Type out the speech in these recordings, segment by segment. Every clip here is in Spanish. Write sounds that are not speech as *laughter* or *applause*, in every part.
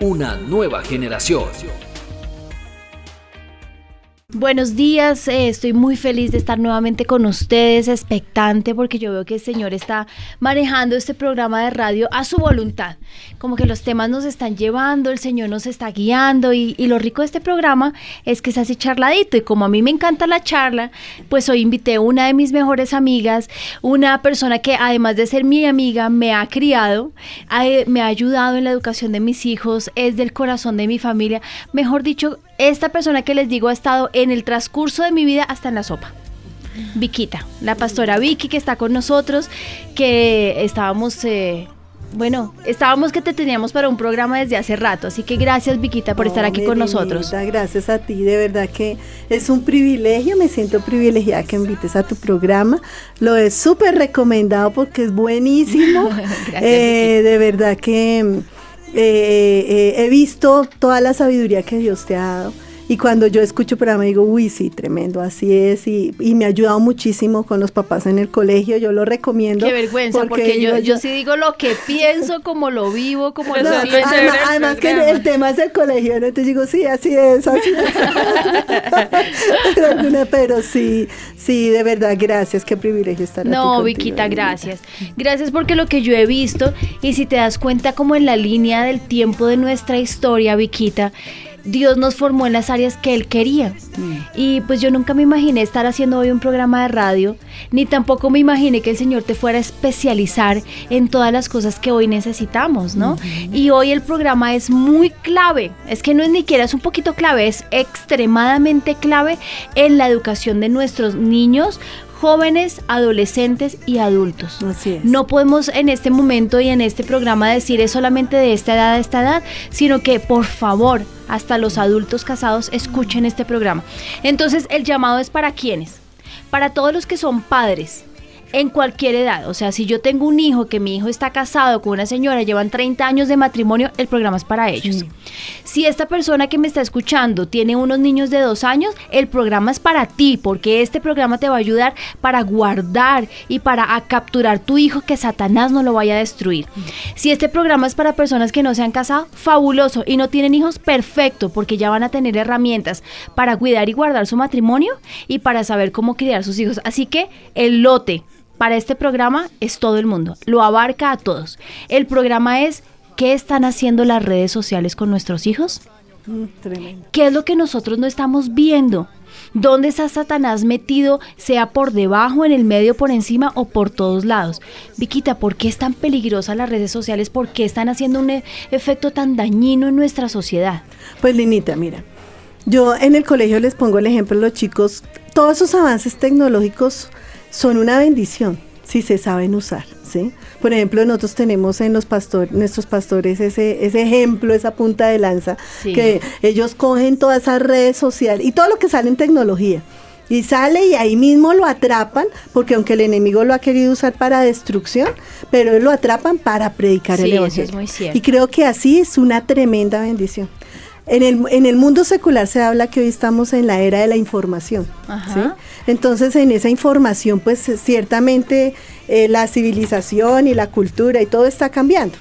Una nueva generación. Buenos días, eh, estoy muy feliz de estar nuevamente con ustedes, expectante, porque yo veo que el Señor está manejando este programa de radio a su voluntad. Como que los temas nos están llevando, el Señor nos está guiando y, lo rico de este programa es que es así charladito y como a mí me encanta la charla, pues hoy invité a una de mis mejores amigas, una persona que además de ser mi amiga me ha criado, me ha ayudado en la educación de mis hijos, es del corazón de mi familia, mejor dicho, esta persona que les digo ha estado en el transcurso de mi vida hasta en la sopa. Viquita, la pastora Vicky que está con nosotros, que estábamos, eh, bueno, estábamos que te teníamos para un programa desde hace rato, así que gracias Viquita por estar aquí con nosotros. Melinda, Gracias a ti, de verdad que es un privilegio, me siento privilegiada que invites a tu programa. Lo he súper recomendado porque es buenísimo. *laughs* Gracias, Eh, de verdad que eh, eh, he visto toda la sabiduría que Dios te ha dado. Y cuando yo escucho el programa digo, uy, sí, tremendo, así es. Y, y me ha ayudado muchísimo con los papás en el colegio, yo lo recomiendo. Qué vergüenza, porque, yo, yo sí digo lo que pienso, como lo vivo, como lo No, además, chévere el además que el, tema es el colegio, ¿no? entonces digo, sí, así es, así es. *laughs* pero, sí, sí, de verdad, gracias, qué privilegio estar aquí No, Viquita, gracias. Gracias porque lo que yo he visto, y si te das cuenta como en la línea del tiempo de nuestra historia, Viquita, Dios nos formó en las áreas que Él quería. Y pues yo nunca me imaginé estar haciendo hoy un programa de radio, ni tampoco me imaginé que el Señor te fuera a especializar en todas las cosas que hoy necesitamos, ¿no? Y hoy el programa es muy clave, es que no es ni siquiera es un poquito clave, es extremadamente clave en la educación de nuestros niños, jóvenes, adolescentes y adultos. Así es. No podemos en este momento y en este programa decir es solamente de esta edad a esta edad, sino que por favor, hasta los adultos casados escuchen este programa. Entonces, el llamado es para quienes? Para todos los que son padres. En cualquier edad, o sea, si yo tengo un hijo, que mi hijo está casado con una señora, llevan 30 años de matrimonio, el programa es para ellos. Si esta persona que me está escuchando tiene unos niños de dos años, el programa es para ti, porque este programa te va a ayudar para guardar y para capturar tu hijo que Satanás no lo vaya a destruir. Si este programa es para personas que no se han casado, fabuloso, y no tienen hijos, perfecto, porque ya van a tener herramientas para cuidar y guardar su matrimonio y para saber cómo criar sus hijos. Así que el lote para este programa es todo el mundo, lo abarca a todos. El programa es ¿qué están haciendo las redes sociales con nuestros hijos? Mm. ¿Qué es lo que nosotros no estamos viendo? ¿Dónde está Satanás metido, sea por debajo, en el medio, por encima o por todos lados? Viquita, ¿por qué es tan peligrosa las redes sociales? ¿Por qué están haciendo un e- efecto tan dañino en nuestra sociedad? Pues Linita, mira, yo en el colegio les pongo el ejemplo a los chicos, todos esos avances tecnológicos son una bendición si se saben usar, ¿sí? Por ejemplo, nosotros tenemos en los pastores, nuestros pastores ese, ese ejemplo, esa punta de lanza, Sí. que ellos cogen todas esas redes sociales y todo lo que sale en tecnología. Y sale y ahí mismo lo atrapan, porque aunque el enemigo lo ha querido usar para destrucción, pero lo atrapan para predicar el Sí, eso evangelio. es muy cierto. Y creo que así es una tremenda bendición. En el, en el mundo secular se habla que hoy estamos en la era de la información. Entonces, en esa información, pues ciertamente eh, la civilización y la cultura y todo está cambiando.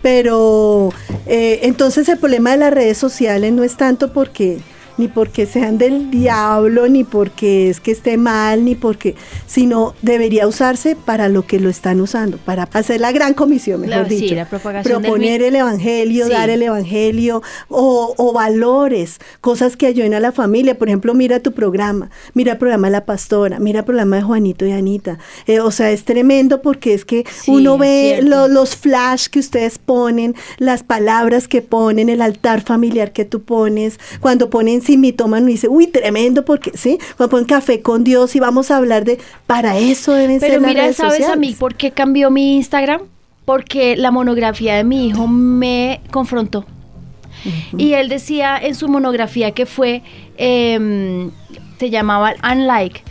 Pero eh, entonces el problema de las redes sociales no es tanto porque ni porque sean del diablo, ni porque es que esté mal, ni porque, sino debería usarse para lo que lo están usando, para hacer la gran comisión, mejor La- sí, dicho. la propagación Proponer el evangelio, Sí. dar el evangelio, o, o valores, cosas que ayuden a la familia. Por ejemplo, mira tu programa, mira el programa de la pastora, mira el programa de Juanito y Anita. Eh, o sea, es tremendo porque es que Sí, uno ve lo- los flash que ustedes ponen, las palabras que ponen, el altar familiar que tú pones, cuando ponen si mi toman y dice, uy, tremendo, porque sí, cuando ponen café con Dios y vamos a hablar de, para eso deben Pero ser las mira, redes ¿sabes a mí por qué cambió mi Instagram? Porque la monografía de mi hijo me confrontó. Y él decía en su monografía que fue, em, se llamaba Unlike,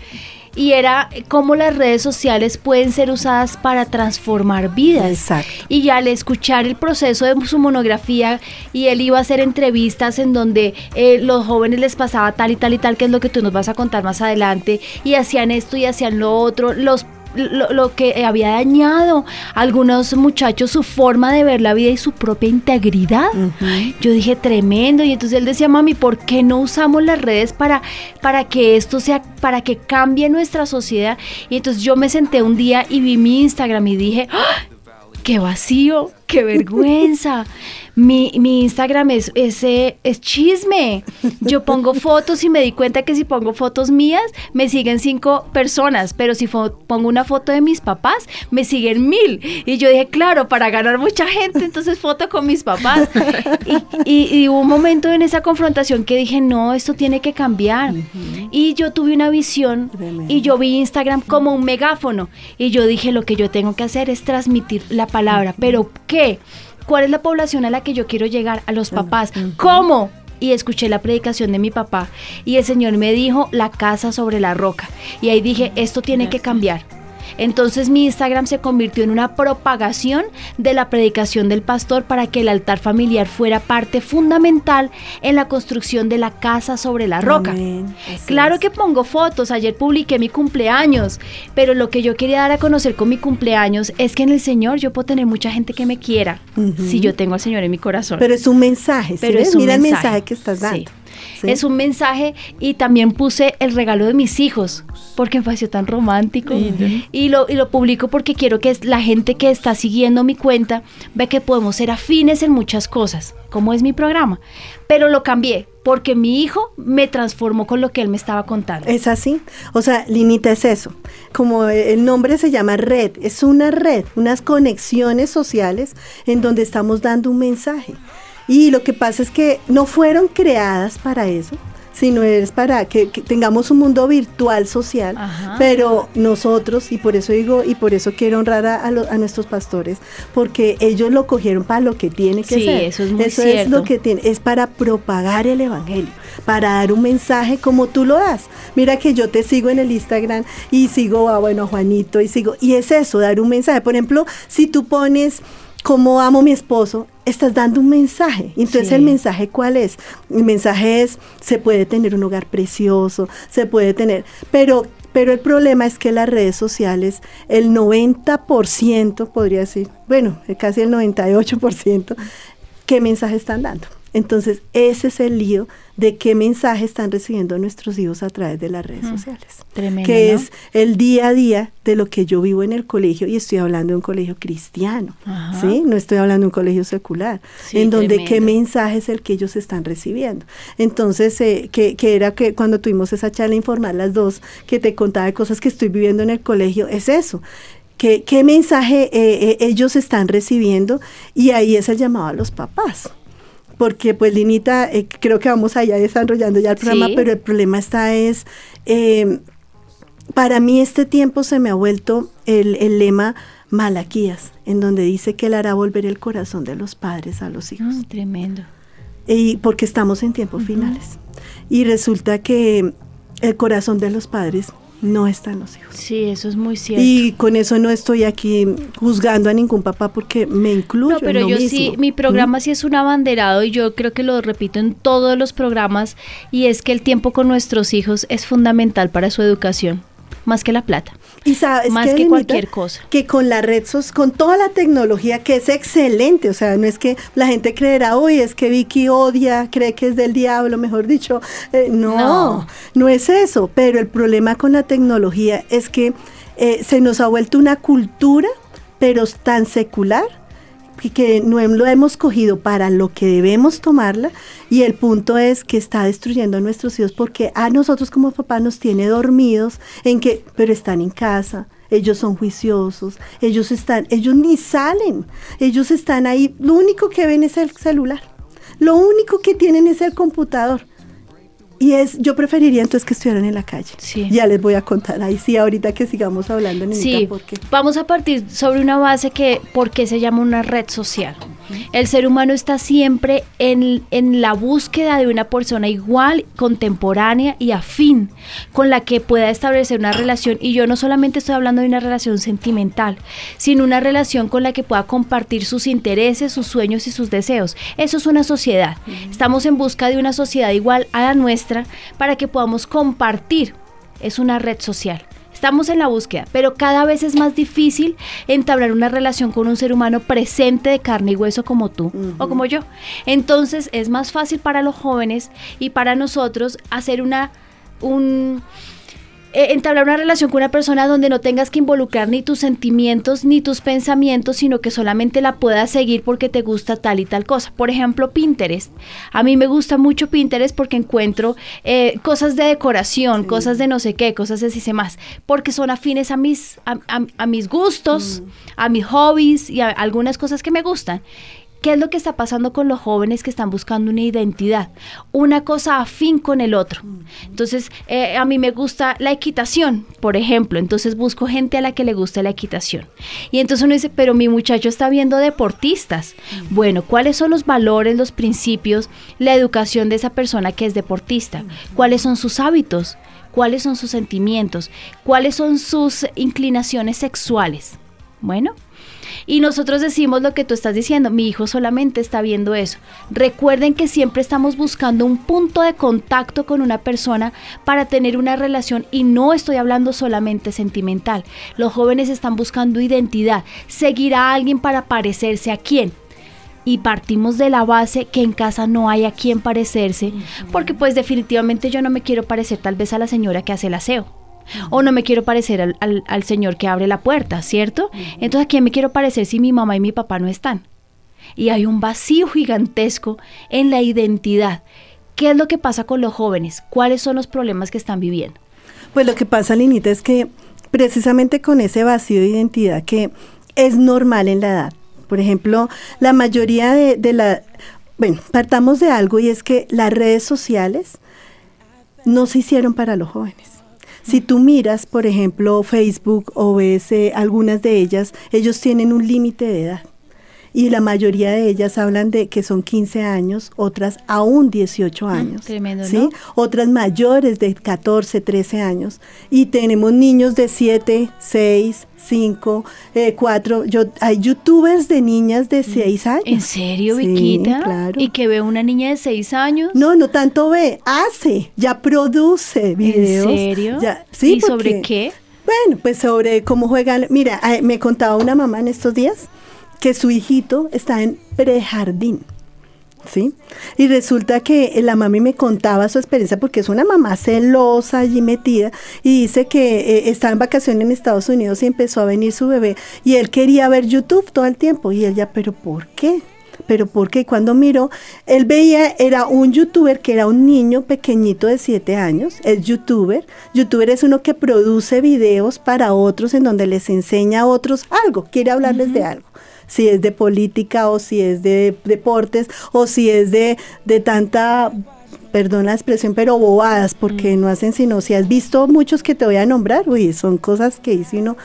y era cómo las redes sociales pueden ser usadas para transformar vidas. Exacto. Y al escuchar el proceso de su monografía y él iba a hacer entrevistas en donde eh, los jóvenes les pasaba tal y tal y tal, que es lo que tú nos vas a contar más adelante, y hacían esto y hacían lo otro, los lo, lo, que había dañado a algunos muchachos su forma de ver la vida y su propia integridad. Uh -huh. Yo dije, tremendo. Y entonces él decía, mami, ¿por qué no usamos las redes para, para que esto sea, para que cambie nuestra sociedad? Y entonces yo me senté un día y vi mi Instagram y dije, ¡Ah! qué vacío, qué vergüenza. Mi, mi, Instagram es, es, es, chisme. Yo pongo fotos y me di cuenta que si pongo fotos mías, me siguen cinco personas, pero si pongo una foto de mis papás, me siguen mil. Y yo dije, claro, para ganar mucha gente, entonces foto con mis papás. Y, y, y hubo un momento en esa confrontación que dije, no, esto tiene que cambiar. Uh -huh. Y yo tuve una visión Tremendo. y yo vi Instagram como un megáfono. Y yo dije, lo que yo tengo que hacer es transmitir la palabra. ¿Pero qué? ¿Cuál es la población a la que yo quiero llegar? A los papás. ¿Cómo? Y escuché la predicación de mi papá y el Señor me dijo la casa sobre la roca. Y ahí dije, esto tiene que cambiar. Entonces mi Instagram se convirtió en una propagación de la predicación del pastor para que el altar familiar fuera parte fundamental en la construcción de la casa sobre la roca. Claro es. que pongo fotos, ayer publiqué mi cumpleaños, pero lo que yo quería dar a conocer con mi cumpleaños es que en el Señor yo puedo tener mucha gente que me quiera uh -huh. si yo tengo al Señor en mi corazón. Pero es un mensaje, ¿sí pero es un mira mensaje. el mensaje que estás dando. Sí. ¿Sí? Es un mensaje y también puse el regalo de mis hijos porque me pareció tan romántico y, lo, y lo publico porque quiero que la gente que está siguiendo mi cuenta ve que podemos ser afines en muchas cosas, como es mi programa, pero lo cambié porque mi hijo me transformó con lo que él me estaba contando. Es así, o sea, Linita es eso, como el nombre se llama red, es una red, unas conexiones sociales en donde estamos dando un mensaje. Y lo que pasa es que no fueron creadas para eso, sino es para que, que tengamos un mundo virtual social, Ajá. pero nosotros, y por eso digo, y por eso quiero honrar a, a, lo, a, nuestros pastores, porque ellos lo cogieron para lo que tiene que sí, ser. Eso es muy Eso cierto. es lo que tiene, es para propagar el evangelio, para dar un mensaje como tú lo das. Mira que yo te sigo en el Instagram y sigo a bueno Juanito y sigo, y es eso, dar un mensaje. Por ejemplo, si tú pones como amo a mi esposo, estás dando un mensaje. Entonces, sí. ¿el mensaje cuál es? El mensaje es, se puede tener un hogar precioso, se puede tener, pero, pero el problema es que las redes sociales, el 90%, podría decir, bueno, casi el 98%, ¿qué mensaje están dando? Entonces, ese es el lío de qué mensaje están recibiendo nuestros hijos a través de las redes mm, sociales. Tremendo, que ¿no? es el día a día de lo que yo vivo en el colegio y estoy hablando de un colegio cristiano, Ajá. ¿sí? No estoy hablando de un colegio secular, Sí, en donde tremendo. qué mensaje es el que ellos están recibiendo. Entonces, eh, que, que era que cuando tuvimos esa charla informal las dos, que te contaba de cosas que estoy viviendo en el colegio, es eso. ¿Qué, qué mensaje eh, eh, ellos están recibiendo? Y ahí es el llamado a los papás porque pues Linita, eh, creo que vamos allá desarrollando ya el programa, Sí. pero el problema está es, eh, para mí este tiempo se me ha vuelto el, el lema Malaquías, en donde dice que él hará volver el corazón de los padres a los hijos, Mm, tremendo. y porque estamos en tiempos finales. Y resulta que el corazón de los padres no está en los hijos. Sí, eso es muy cierto. Y con eso no estoy aquí juzgando a ningún papá porque me incluyo. No, pero en lo yo mismo. sí, mi programa sí es un abanderado y yo creo que lo repito en todos los programas y es que el tiempo con nuestros hijos es fundamental para su educación, más que la plata. Y sabes Más que cualquier cosa. Que con la red, con toda la tecnología que es excelente, o sea, no es que la gente creerá, uy, es que Vicky odia, cree que es del diablo, mejor dicho. Eh, no, No. no, es eso, pero el problema con la tecnología es que eh, se nos ha vuelto una cultura, pero tan secular, que- no lo hemos cogido para lo que debemos tomarla y el punto es que está destruyendo a nuestros hijos porque a nosotros como papá nos tiene dormidos en que, pero están en casa, ellos son juiciosos, ellos están, ellos ni salen, ellos están ahí, lo único que ven es el celular, lo único que tienen es el computador. Y es, yo preferiría entonces que estuvieran en la calle. Sí. Ya les voy a contar ahí sí ahorita que sigamos hablando, Nenita, Sí, porque vamos a partir sobre una base que, ¿por qué se llama una red social? El ser humano está siempre en, en la búsqueda de una persona igual, contemporánea y afín, con la que pueda establecer una relación. Y yo no solamente estoy hablando de una relación sentimental, sino una relación con la que pueda compartir sus intereses, sus sueños y sus deseos. Eso es una sociedad. Estamos en busca de una sociedad igual a la nuestra para que podamos compartir. Es una red social. Estamos en la búsqueda, pero cada vez es más difícil entablar una relación con un ser humano presente de carne y hueso como tú o como yo. Entonces es más fácil para los jóvenes y para nosotros hacer una un entablar una relación con una persona donde no tengas que involucrar ni tus sentimientos ni tus pensamientos, sino que solamente la puedas seguir porque te gusta tal y tal cosa. Por ejemplo, Pinterest. A mí me gusta mucho Pinterest porque encuentro eh, cosas de decoración, cosas de no sé qué, cosas de si más, porque son afines a mis, a, a mis gustos, mm. a mis hobbies y a algunas cosas que me gustan. ¿Qué es lo que está pasando con los jóvenes que están buscando una identidad? Una cosa afín con el otro. Entonces, eh, a mí me gusta la equitación, por ejemplo. Entonces busco gente a la que le guste la equitación. Y entonces uno dice, pero mi muchacho está viendo deportistas. Bueno, ¿cuáles son los valores, los principios, la educación de esa persona que es deportista? ¿Cuáles son sus hábitos? ¿Cuáles son sus sentimientos? ¿Cuáles son sus inclinaciones sexuales? Bueno, y nosotros decimos lo que tú estás diciendo, mi hijo solamente está viendo eso. Recuerden que siempre estamos buscando un punto de contacto con una persona para tener una relación y no estoy hablando solamente sentimental. Los jóvenes están buscando identidad, seguir a alguien para parecerse a quién y partimos de la base que en casa no hay a quien parecerse, porque pues definitivamente yo no me quiero parecer tal vez a la señora que hace el aseo o no me quiero parecer al, señor que abre la puerta, ¿cierto? Entonces, ¿a quién me quiero parecer si mi mamá y mi papá no están? Y hay un vacío gigantesco en la identidad. ¿Qué es lo que pasa con los jóvenes? ¿Cuáles son los problemas que están viviendo? Pues lo que pasa, Linita, es que precisamente con ese vacío de identidad que es normal en la edad. Por ejemplo, la mayoría de, de la... Bueno, partamos de algo y es que las redes sociales no se hicieron para los jóvenes. Si tú miras, por ejemplo, Facebook o ves eh, algunas de ellas, ellos tienen un límite de edad y la mayoría de ellas hablan de que son 15 años, otras aún 18 mm, años. tremendo, ¿sí? Otras mayores de 14, 13 años. Y tenemos niños de 7, 6, 5, 4. Yo, hay youtubers de niñas de 6 mm. años. ¿En serio, Viquita? Claro. ¿Y que ve una niña de 6 años? No, no tanto ve, hace, ya produce videos. ¿En serio? ¿sí, ¿Y sobre qué? Bueno, pues sobre cómo juegan. Mira, me contaba una mamá en estos días que su hijito está en prejardín. ¿Sí? Y resulta que la mami me contaba su experiencia porque es una mamá celosa allí metida y dice que eh, estaba en vacaciones en Estados Unidos y empezó a venir su bebé y él quería ver YouTube todo el tiempo y ella, pero ¿por qué? pero porque cuando miró, él veía, era un youtuber que era un niño pequeñito de 7 años, es youtuber. Youtuber es uno que produce videos para otros en donde les enseña a otros algo, quiere hablarles de algo si es de política o si es de deportes o si es de, de tanta perdón la expresión, pero bobadas, porque mm. no hacen sino, si has visto muchos que te voy a nombrar, uy, son cosas que hice uno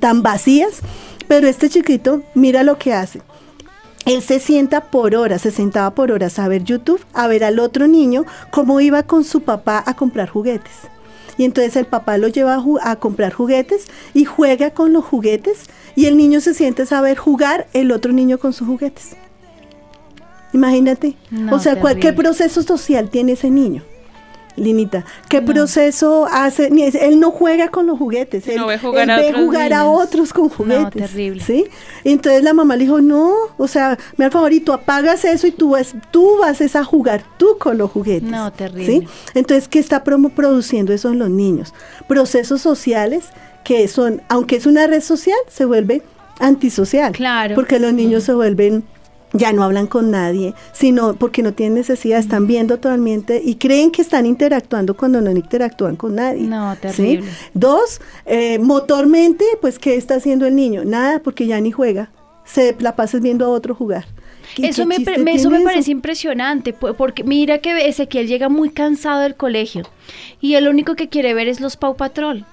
tan vacías, pero este chiquito, mira lo que hace. Él se sienta por horas, se sentaba por horas a ver YouTube, a ver al otro niño cómo iba con su papá a comprar juguetes y entonces el papá lo lleva a, comprar juguetes y juega con los juguetes y el niño se siente a saber jugar el otro niño con sus juguetes. Imagínate. o sea, ¿qué proceso social tiene ese niño? Linita, ¿qué proceso hace? Él no juega con los juguetes, él, ve jugar, a, ve otros jugar a, otros con juguetes. No, terrible. ¿sí? Entonces la mamá le dijo, no, o sea, mi favorito, apagas eso y tú vas, tú vas a jugar tú con los juguetes. No, terrible. ¿sí? Entonces, ¿qué está produciendo eso en los niños? Procesos sociales que son, aunque es una red social, se vuelve antisocial. Claro. Porque los niños se vuelven ya no hablan con nadie, sino porque no tienen necesidad, están viendo totalmente y creen que están interactuando cuando no interactúan con nadie. No, terrible. Dos, eh, motormente, pues, ¿qué está haciendo el niño? Nada, porque ya ni juega, se la pasa viendo a otro jugar. Eso me, eso me parece impresionante, porque mira que Ezequiel llega muy cansado del colegio y el único que quiere ver es los Pau Patrol.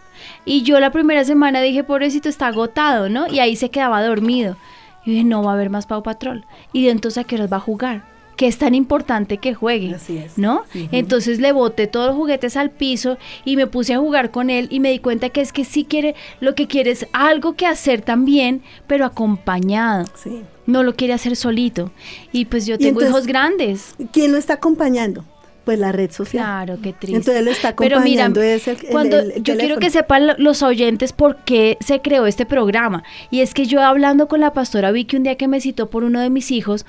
Y yo la primera semana dije, pobrecito, está agotado, ¿no? Y ahí se quedaba dormido. Y dije, no va a haber más Pau Patrol. Y de entonces a qué horas va a jugar que es tan importante que juegue, Así es. ¿no? Entonces le boté todos los juguetes al piso y me puse a jugar con él y me di cuenta que es que sí quiere, lo que quiere es algo que hacer también, pero acompañado. Sí. No lo quiere hacer solito. Y pues yo tengo entonces- hijos grandes. ¿Quién lo está acompañando? Pues la red social. Claro, qué triste. Entonces lo está Pero mira, acompañando es el- cuando el- el yo quiero que sepan lo- los oyentes por qué se creó este programa. Y es que yo hablando con la pastora Vicky un día que me citó por uno de mis hijos,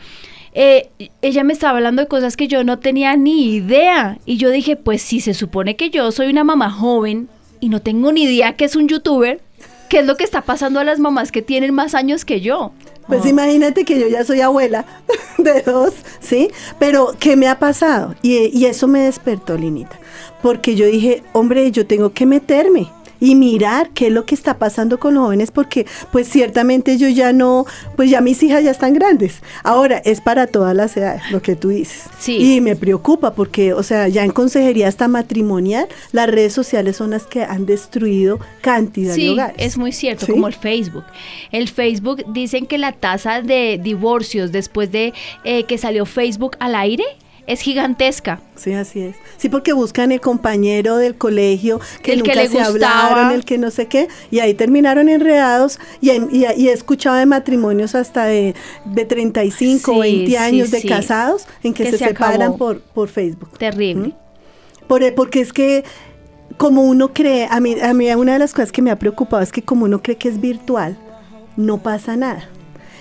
eh, ella me estaba hablando de cosas que yo no tenía ni idea. Y yo dije, pues si se supone que yo soy una mamá joven y no tengo ni idea que es un youtuber, ¿qué es lo que está pasando a las mamás que tienen más años que yo? Pues Ah. imagínate que yo ya soy abuela *laughs* de dos, ¿sí? Pero ¿qué me ha pasado? Y, y eso me despertó, Linita. Porque yo dije, hombre, yo tengo que meterme y mirar qué es lo que está pasando con los jóvenes porque pues ciertamente yo ya no, pues ya mis hijas ya están grandes. Ahora es para todas las edades, lo que tú dices. Sí. Y me preocupa porque, o sea, ya en consejería hasta matrimonial, las redes sociales son las que han destruido cantidad de hogares. es muy cierto, ¿Sí? como el Facebook. El Facebook dicen que la tasa de divorcios después de eh, que salió Facebook al aire es gigantesca. Sí, así es. Sí, porque buscan el compañero del colegio que El que nunca le se gustaba. hablaron, el que no sé qué, y ahí terminaron enredados. Y, y- y he escuchado de matrimonios hasta de, de 35 o Sí, 20 sí, años de sí. casados en que, Que se, se separan por, por Facebook. Terrible. ¿Mm? Por, porque es que como uno cree, a mí, a mí una de las cosas que me ha preocupado es que como uno cree que es virtual, no pasa nada.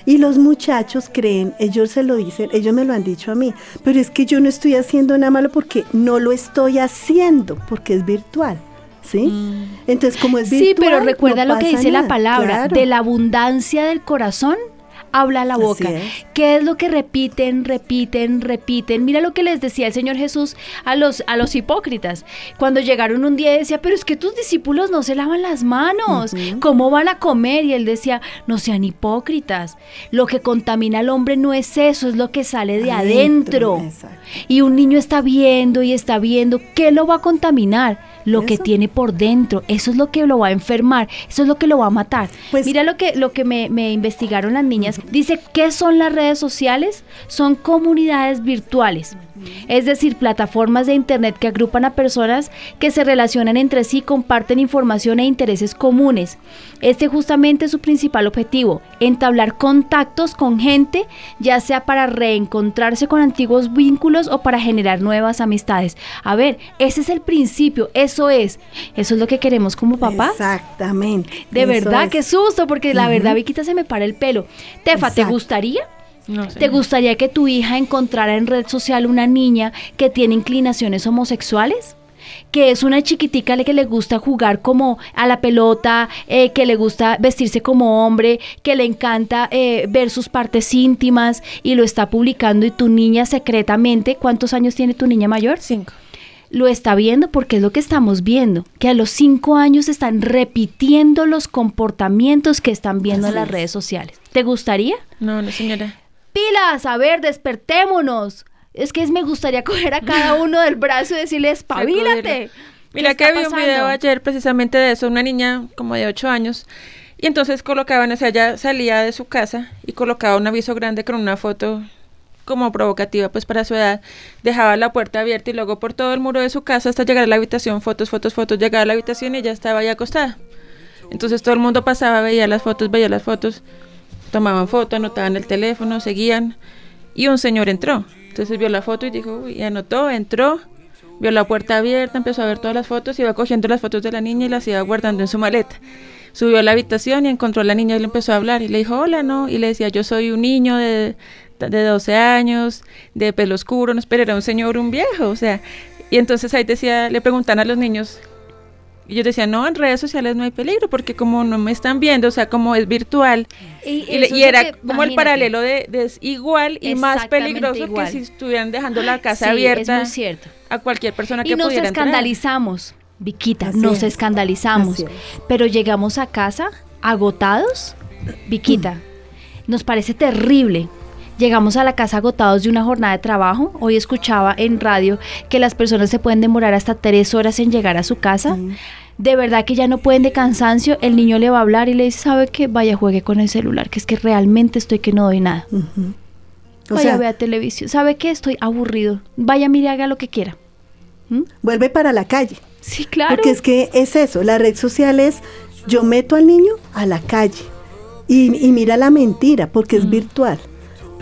Y los muchachos creen, ellos se lo dicen, ellos me lo han dicho a mí, pero es que yo no estoy haciendo nada malo porque no lo estoy haciendo, porque es virtual. ¿Sí? Entonces, como es virtual. Mm. Sí, pero recuerda no lo que dice la palabra, claro. de la abundancia del corazón habla la boca. es. ¿Qué es lo que repiten, repiten, repiten? Mira lo que les decía el Señor Jesús a los, a los hipócritas. Cuando llegaron un día decía, pero es que tus discípulos no se lavan las manos. ¿Cómo van a comer? Y él decía, no sean hipócritas. Lo que contamina al hombre no es eso, es lo que sale de Adentro. Y un niño está viendo y está viendo, ¿qué lo va a contaminar? Lo que tiene por dentro, eso es lo que lo va a enfermar, eso es lo que lo va a matar. Pues- Mira lo que, lo que me, me investigaron las niñas. Dice, ¿qué son las redes sociales? Son comunidades virtuales. Es decir, plataformas de Internet que agrupan a personas que se relacionan entre sí, comparten información e intereses comunes. Este justamente es su principal objetivo, entablar contactos con gente, ya sea para reencontrarse con antiguos vínculos o para generar nuevas amistades. A ver, ese es el principio, eso es. Eso es lo que queremos como papás. Exactamente. De verdad, es. qué susto, porque la verdad, Viquita, se me para el pelo. Tefa, ¿te gustaría? No sé. ¿Te gustaría que tu hija encontrara en red social una niña que tiene inclinaciones homosexuales? Que es una chiquitica que le gusta jugar como a la pelota, eh, que le gusta vestirse como hombre, que le encanta eh, ver sus partes íntimas y lo está publicando y tu niña secretamente, ¿cuántos años tiene tu niña mayor? Cinco. lo está viendo porque es lo que estamos viendo, que a los cinco años están repitiendo los comportamientos que están viendo en las es. redes sociales. ¿Te gustaría? No, no, señora. Pilas, a ver, despertémonos. Es que es, me gustaría *laughs* coger a cada uno del brazo y decirle, espabilate. Sacudirlo. ¿Qué Mira que vi un video ayer precisamente de eso, una niña como de 8 años, y entonces colocaban, o sea, ella salía de su casa y colocaba un aviso grande con una foto como provocativa pues para su edad, dejaba la puerta abierta y luego por todo el muro de su casa hasta llegar a la habitación, fotos, fotos, fotos, llegaba a la habitación y ella estaba ahí acostada. Entonces todo el mundo pasaba, veía las fotos, veía las fotos, tomaban foto, anotaban el teléfono, seguían y un señor entró. Entonces vio la foto y dijo, uy, anotó, entró, vio la puerta abierta, empezó a ver todas las fotos, iba cogiendo las fotos de la niña y las iba guardando en su maleta. Subió a la habitación y encontró a la niña y le empezó a hablar y le dijo, hola, no, y le decía, yo soy un niño de, de 12 años, de pelo oscuro, no, pero era un señor, un viejo, o sea, y entonces ahí decía, le preguntan a los niños, y yo decía, no, en redes sociales no hay peligro, porque como no me están viendo, o sea, como es virtual, Y, y, y era que- como el paralelo de, de es igual y más peligroso igual. que si estuvieran dejando la casa Sí, abierta es muy cierto. a cualquier persona que Y nos pudiera entrar. escandalizamos, Viquita, Así nos es. escandalizamos. Es. Pero llegamos a casa agotados, Viquita, nos parece terrible. Llegamos a la casa agotados de una jornada de trabajo. Hoy escuchaba en radio que las personas se pueden demorar hasta tres horas en llegar a su casa. de verdad que ya no pueden de cansancio, el niño le va a hablar y le dice, ¿sabe qué? Vaya, juegue con el celular, que es que realmente estoy que no doy nada. Ujú. O Vaya, sea, vea televisión. ¿Sabe qué? Estoy aburrido. Vaya, mire, haga lo que quiera. ¿Mm? vuelve para la calle. Sí, claro. Porque es que es eso, la red social es, yo meto al niño a la calle y, y mira la mentira, porque Mm. es virtual,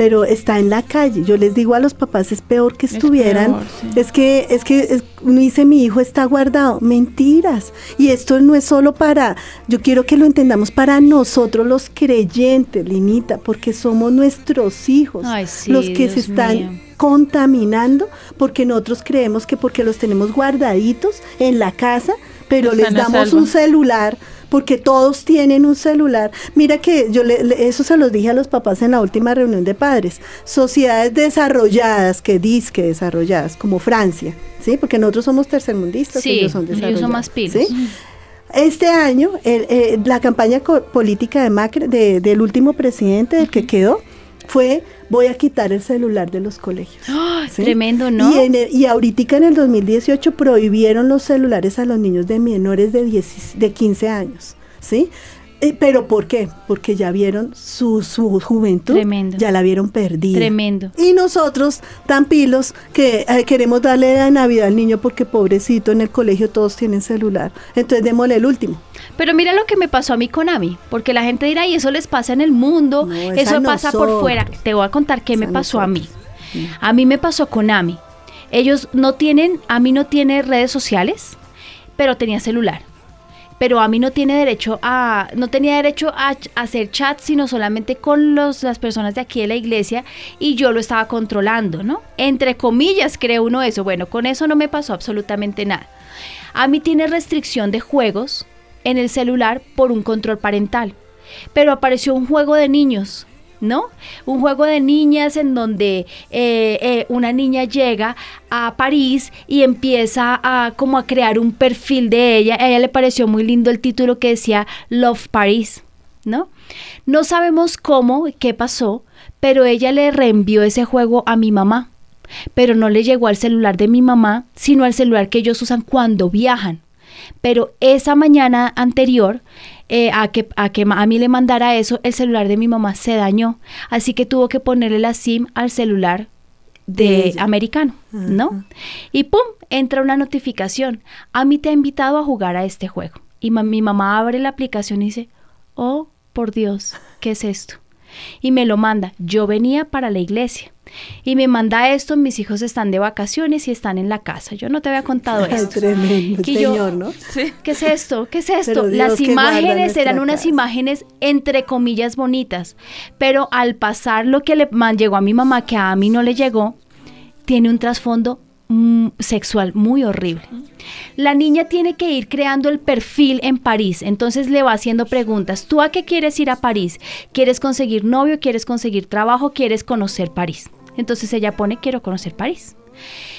pero está en la calle. Yo les digo a los papás, es peor que Es estuvieran, peor, sí. es que, es que es- uno dice, mi hijo está guardado, mentiras. Y esto no es solo para, yo quiero que lo entendamos para nosotros los creyentes, Linita, porque somos nuestros hijos, Ay, sí, los que se están mío. contaminando porque nosotros creemos que porque los tenemos guardaditos en la casa, pero les damos salvo. un celular porque todos tienen un celular. Mira que yo le- le- eso se los dije a los papás en la última reunión de padres. Sociedades desarrolladas, que disque desarrolladas, como Francia, ¿sí? Porque nosotros somos tercermundistas, Sí, ellos son ellos son desarrollados. más pilos. ¿sí? Este año, el- eh, la campaña política de Macri, de- del último presidente, del que quedó, fue voy a quitar el celular de los colegios. ¡Ay, ¿sí? Tremendo, ¿no? Y, en el- y ahorita en el 2018 prohibieron los celulares a los niños de menores de, 10 de 15 años, ¿sí? Eh, ¿Pero por qué? Porque ya vieron su, su juventud, Tremendo. ya la vieron perdida. Tremendo. Y nosotros, tan pilos, que eh, queremos darle la Navidad al niño porque pobrecito en el colegio todos tienen celular. Entonces démosle el último. Pero mira lo que me pasó a mí con Ami, porque la gente dirá, y eso les pasa en el mundo, No, eso a pasa por fuera. Te voy a contar qué me a pasó a mí. A mí me pasó con Ami. Ellos no tienen, Ami no tiene redes sociales, pero tenía celular. Pero Ami no tiene derecho a, no tenía derecho a, a hacer chat, sino solamente con los, las personas de aquí de la iglesia y yo lo estaba controlando, ¿no? Entre comillas cree uno eso. Bueno, con eso no me pasó absolutamente nada. Ami tiene restricción de juegos en el celular por un control parental. Pero apareció un juego de niños, ¿no? Un juego de niñas en donde eh, eh, una niña llega a París y empieza a como a crear un perfil de ella. A ella le pareció muy lindo el título que decía Love Paris, ¿no? No sabemos cómo, qué pasó, pero ella le reenvió ese juego a mi mamá. Pero no le llegó al celular de mi mamá, sino al celular que ellos usan cuando viajan. Pero esa mañana anterior eh, a, que, a que a mí le mandara eso, el celular de mi mamá se dañó. Así que tuvo que ponerle la SIM al celular De americano, ¿no? Y pum, entra una notificación. A mí te ha invitado a jugar a este juego. Y ma- mi mamá abre la aplicación y dice, oh, por Dios, ¿qué es esto? Y me lo manda. Yo venía para la iglesia. Y me manda esto, mis hijos están de vacaciones y están en la casa. Yo no te había contado Ay, esto. tremendo, Que yo- ¿no? ¿Qué es esto? ¿Qué es esto? Dios Las imágenes eran unas casa. imágenes entre comillas bonitas, pero al pasar lo que le man- llegó a mi mamá, que a mí no le llegó, tiene un trasfondo mm, sexual muy horrible. La niña tiene que ir creando el perfil en París, entonces le va haciendo preguntas. ¿Tú a qué quieres ir a París? ¿Quieres conseguir novio? ¿Quieres conseguir trabajo? ¿Quieres conocer París? Entonces ella pone, quiero conocer París.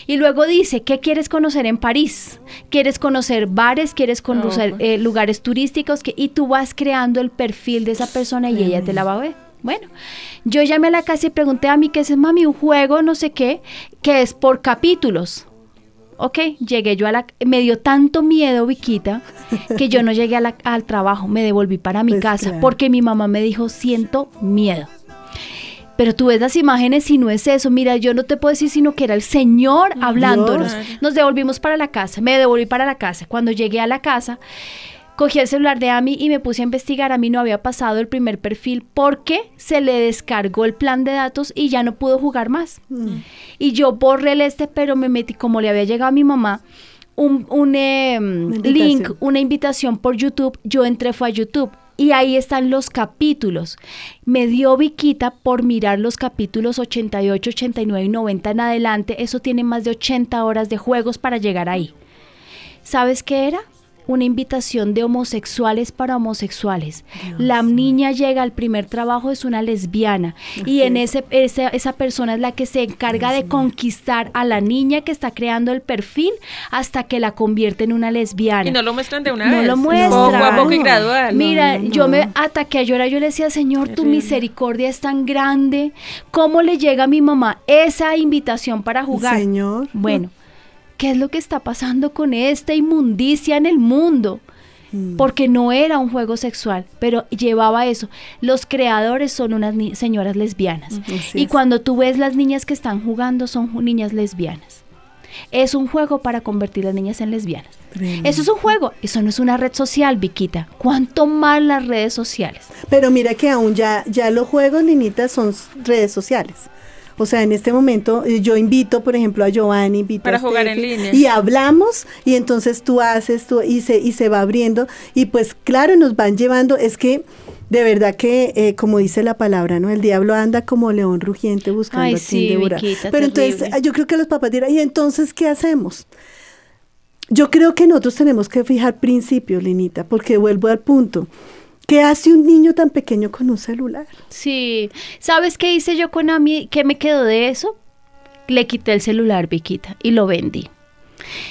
Y luego dice, ¿qué quieres conocer en París? ¿Quieres conocer bares? ¿Quieres conocer Oh, eh, lugares turísticos? Que, y tú vas creando el perfil de esa persona y ella te la va a ver. Bueno, yo llamé a la casa y pregunté a mí qué es, mami, un juego, no sé qué, que es por capítulos. Ok, llegué yo a la... Me dio tanto miedo, Viquita, que yo no *laughs* llegué a la- al trabajo, me devolví para mi Pues casa, claro. porque mi mamá me dijo, siento miedo. Pero tú ves las imágenes y no es eso. Mira, yo no te puedo decir sino que era el Señor hablándonos. Dios. Nos devolvimos para la casa. Me devolví para la casa. Cuando llegué a la casa, cogí el celular de Ami y me puse a investigar. A mí no había pasado el primer perfil porque se le descargó el plan de datos y ya no pudo jugar más. Y yo borré el este, pero me metí, como le había llegado a mi mamá, un, un, eh, invitación. link, una invitación por YouTube. Yo entré, fue a YouTube. Y ahí están los capítulos. Me dio Viquita por mirar los capítulos 88, 89 y 90 en adelante. Eso tiene más de 80 horas de juegos para llegar ahí. ¿Sabes qué era? Una invitación de homosexuales para homosexuales. la niña llega al primer trabajo, es una lesbiana. y en ese, esa, esa persona es la que se encarga de conquistar a la niña que está creando el perfil hasta que la convierte en una lesbiana. Y no lo muestran de una No vez. lo es muestran. Poco a poco y No. gradual. Mira, no, yo no. me ataqué a llorar, yo le decía, Señor, tu misericordia es tan grande. ¿Cómo le llega a mi mamá esa invitación para jugar? Señor. Bueno, ¿qué es lo que está pasando con esta inmundicia en el mundo? Mm. porque no era un juego sexual, pero llevaba eso. Los creadores son unas ni- señoras lesbianas. Así Y es. cuando tú ves las niñas que están jugando, son niñas lesbianas. Es un juego para convertir las niñas en lesbianas. Eso es un juego, eso no es una red social, Viquita. ¿Cuánto más las redes sociales? Pero mira que aún ya, ya los juegos, Linita, son redes sociales. O sea, en este momento eh, yo invito, por ejemplo, a Giovanni, invito Para a jugar en Steffi, línea. Y hablamos y entonces tú haces tú y se, y se va abriendo y pues claro, nos van llevando, es que de verdad que, eh, como dice la palabra, ¿no? El diablo anda como león rugiente buscando Ay, a quien sí, devorar. Viquita, Pero entonces terrible. yo creo que los papás dirán, ¿y entonces qué hacemos? Yo creo que nosotros tenemos que fijar principios, Linita, porque vuelvo al punto. ¿Qué hace un niño tan pequeño con un celular? Sí. ¿Sabes qué hice yo con Ami? ¿Qué me quedó de eso? Le quité el celular, Viquita, y lo vendí.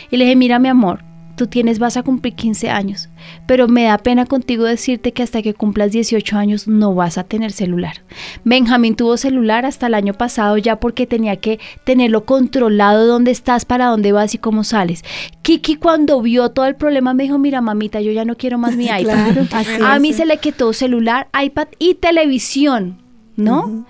Y le dije, mira mi amor, tú tienes, vas a cumplir 15 años, pero me da pena contigo decirte que hasta que cumplas 18 años no vas a tener celular. Benjamín tuvo celular hasta el año pasado ya porque tenía que tenerlo controlado dónde estás, para dónde vas y cómo sales. Kiki cuando vio todo el problema me dijo, mira mamita, yo ya no quiero más mi *laughs* iPad. Claro, a mí se le quitó celular, iPad y televisión, ¿no?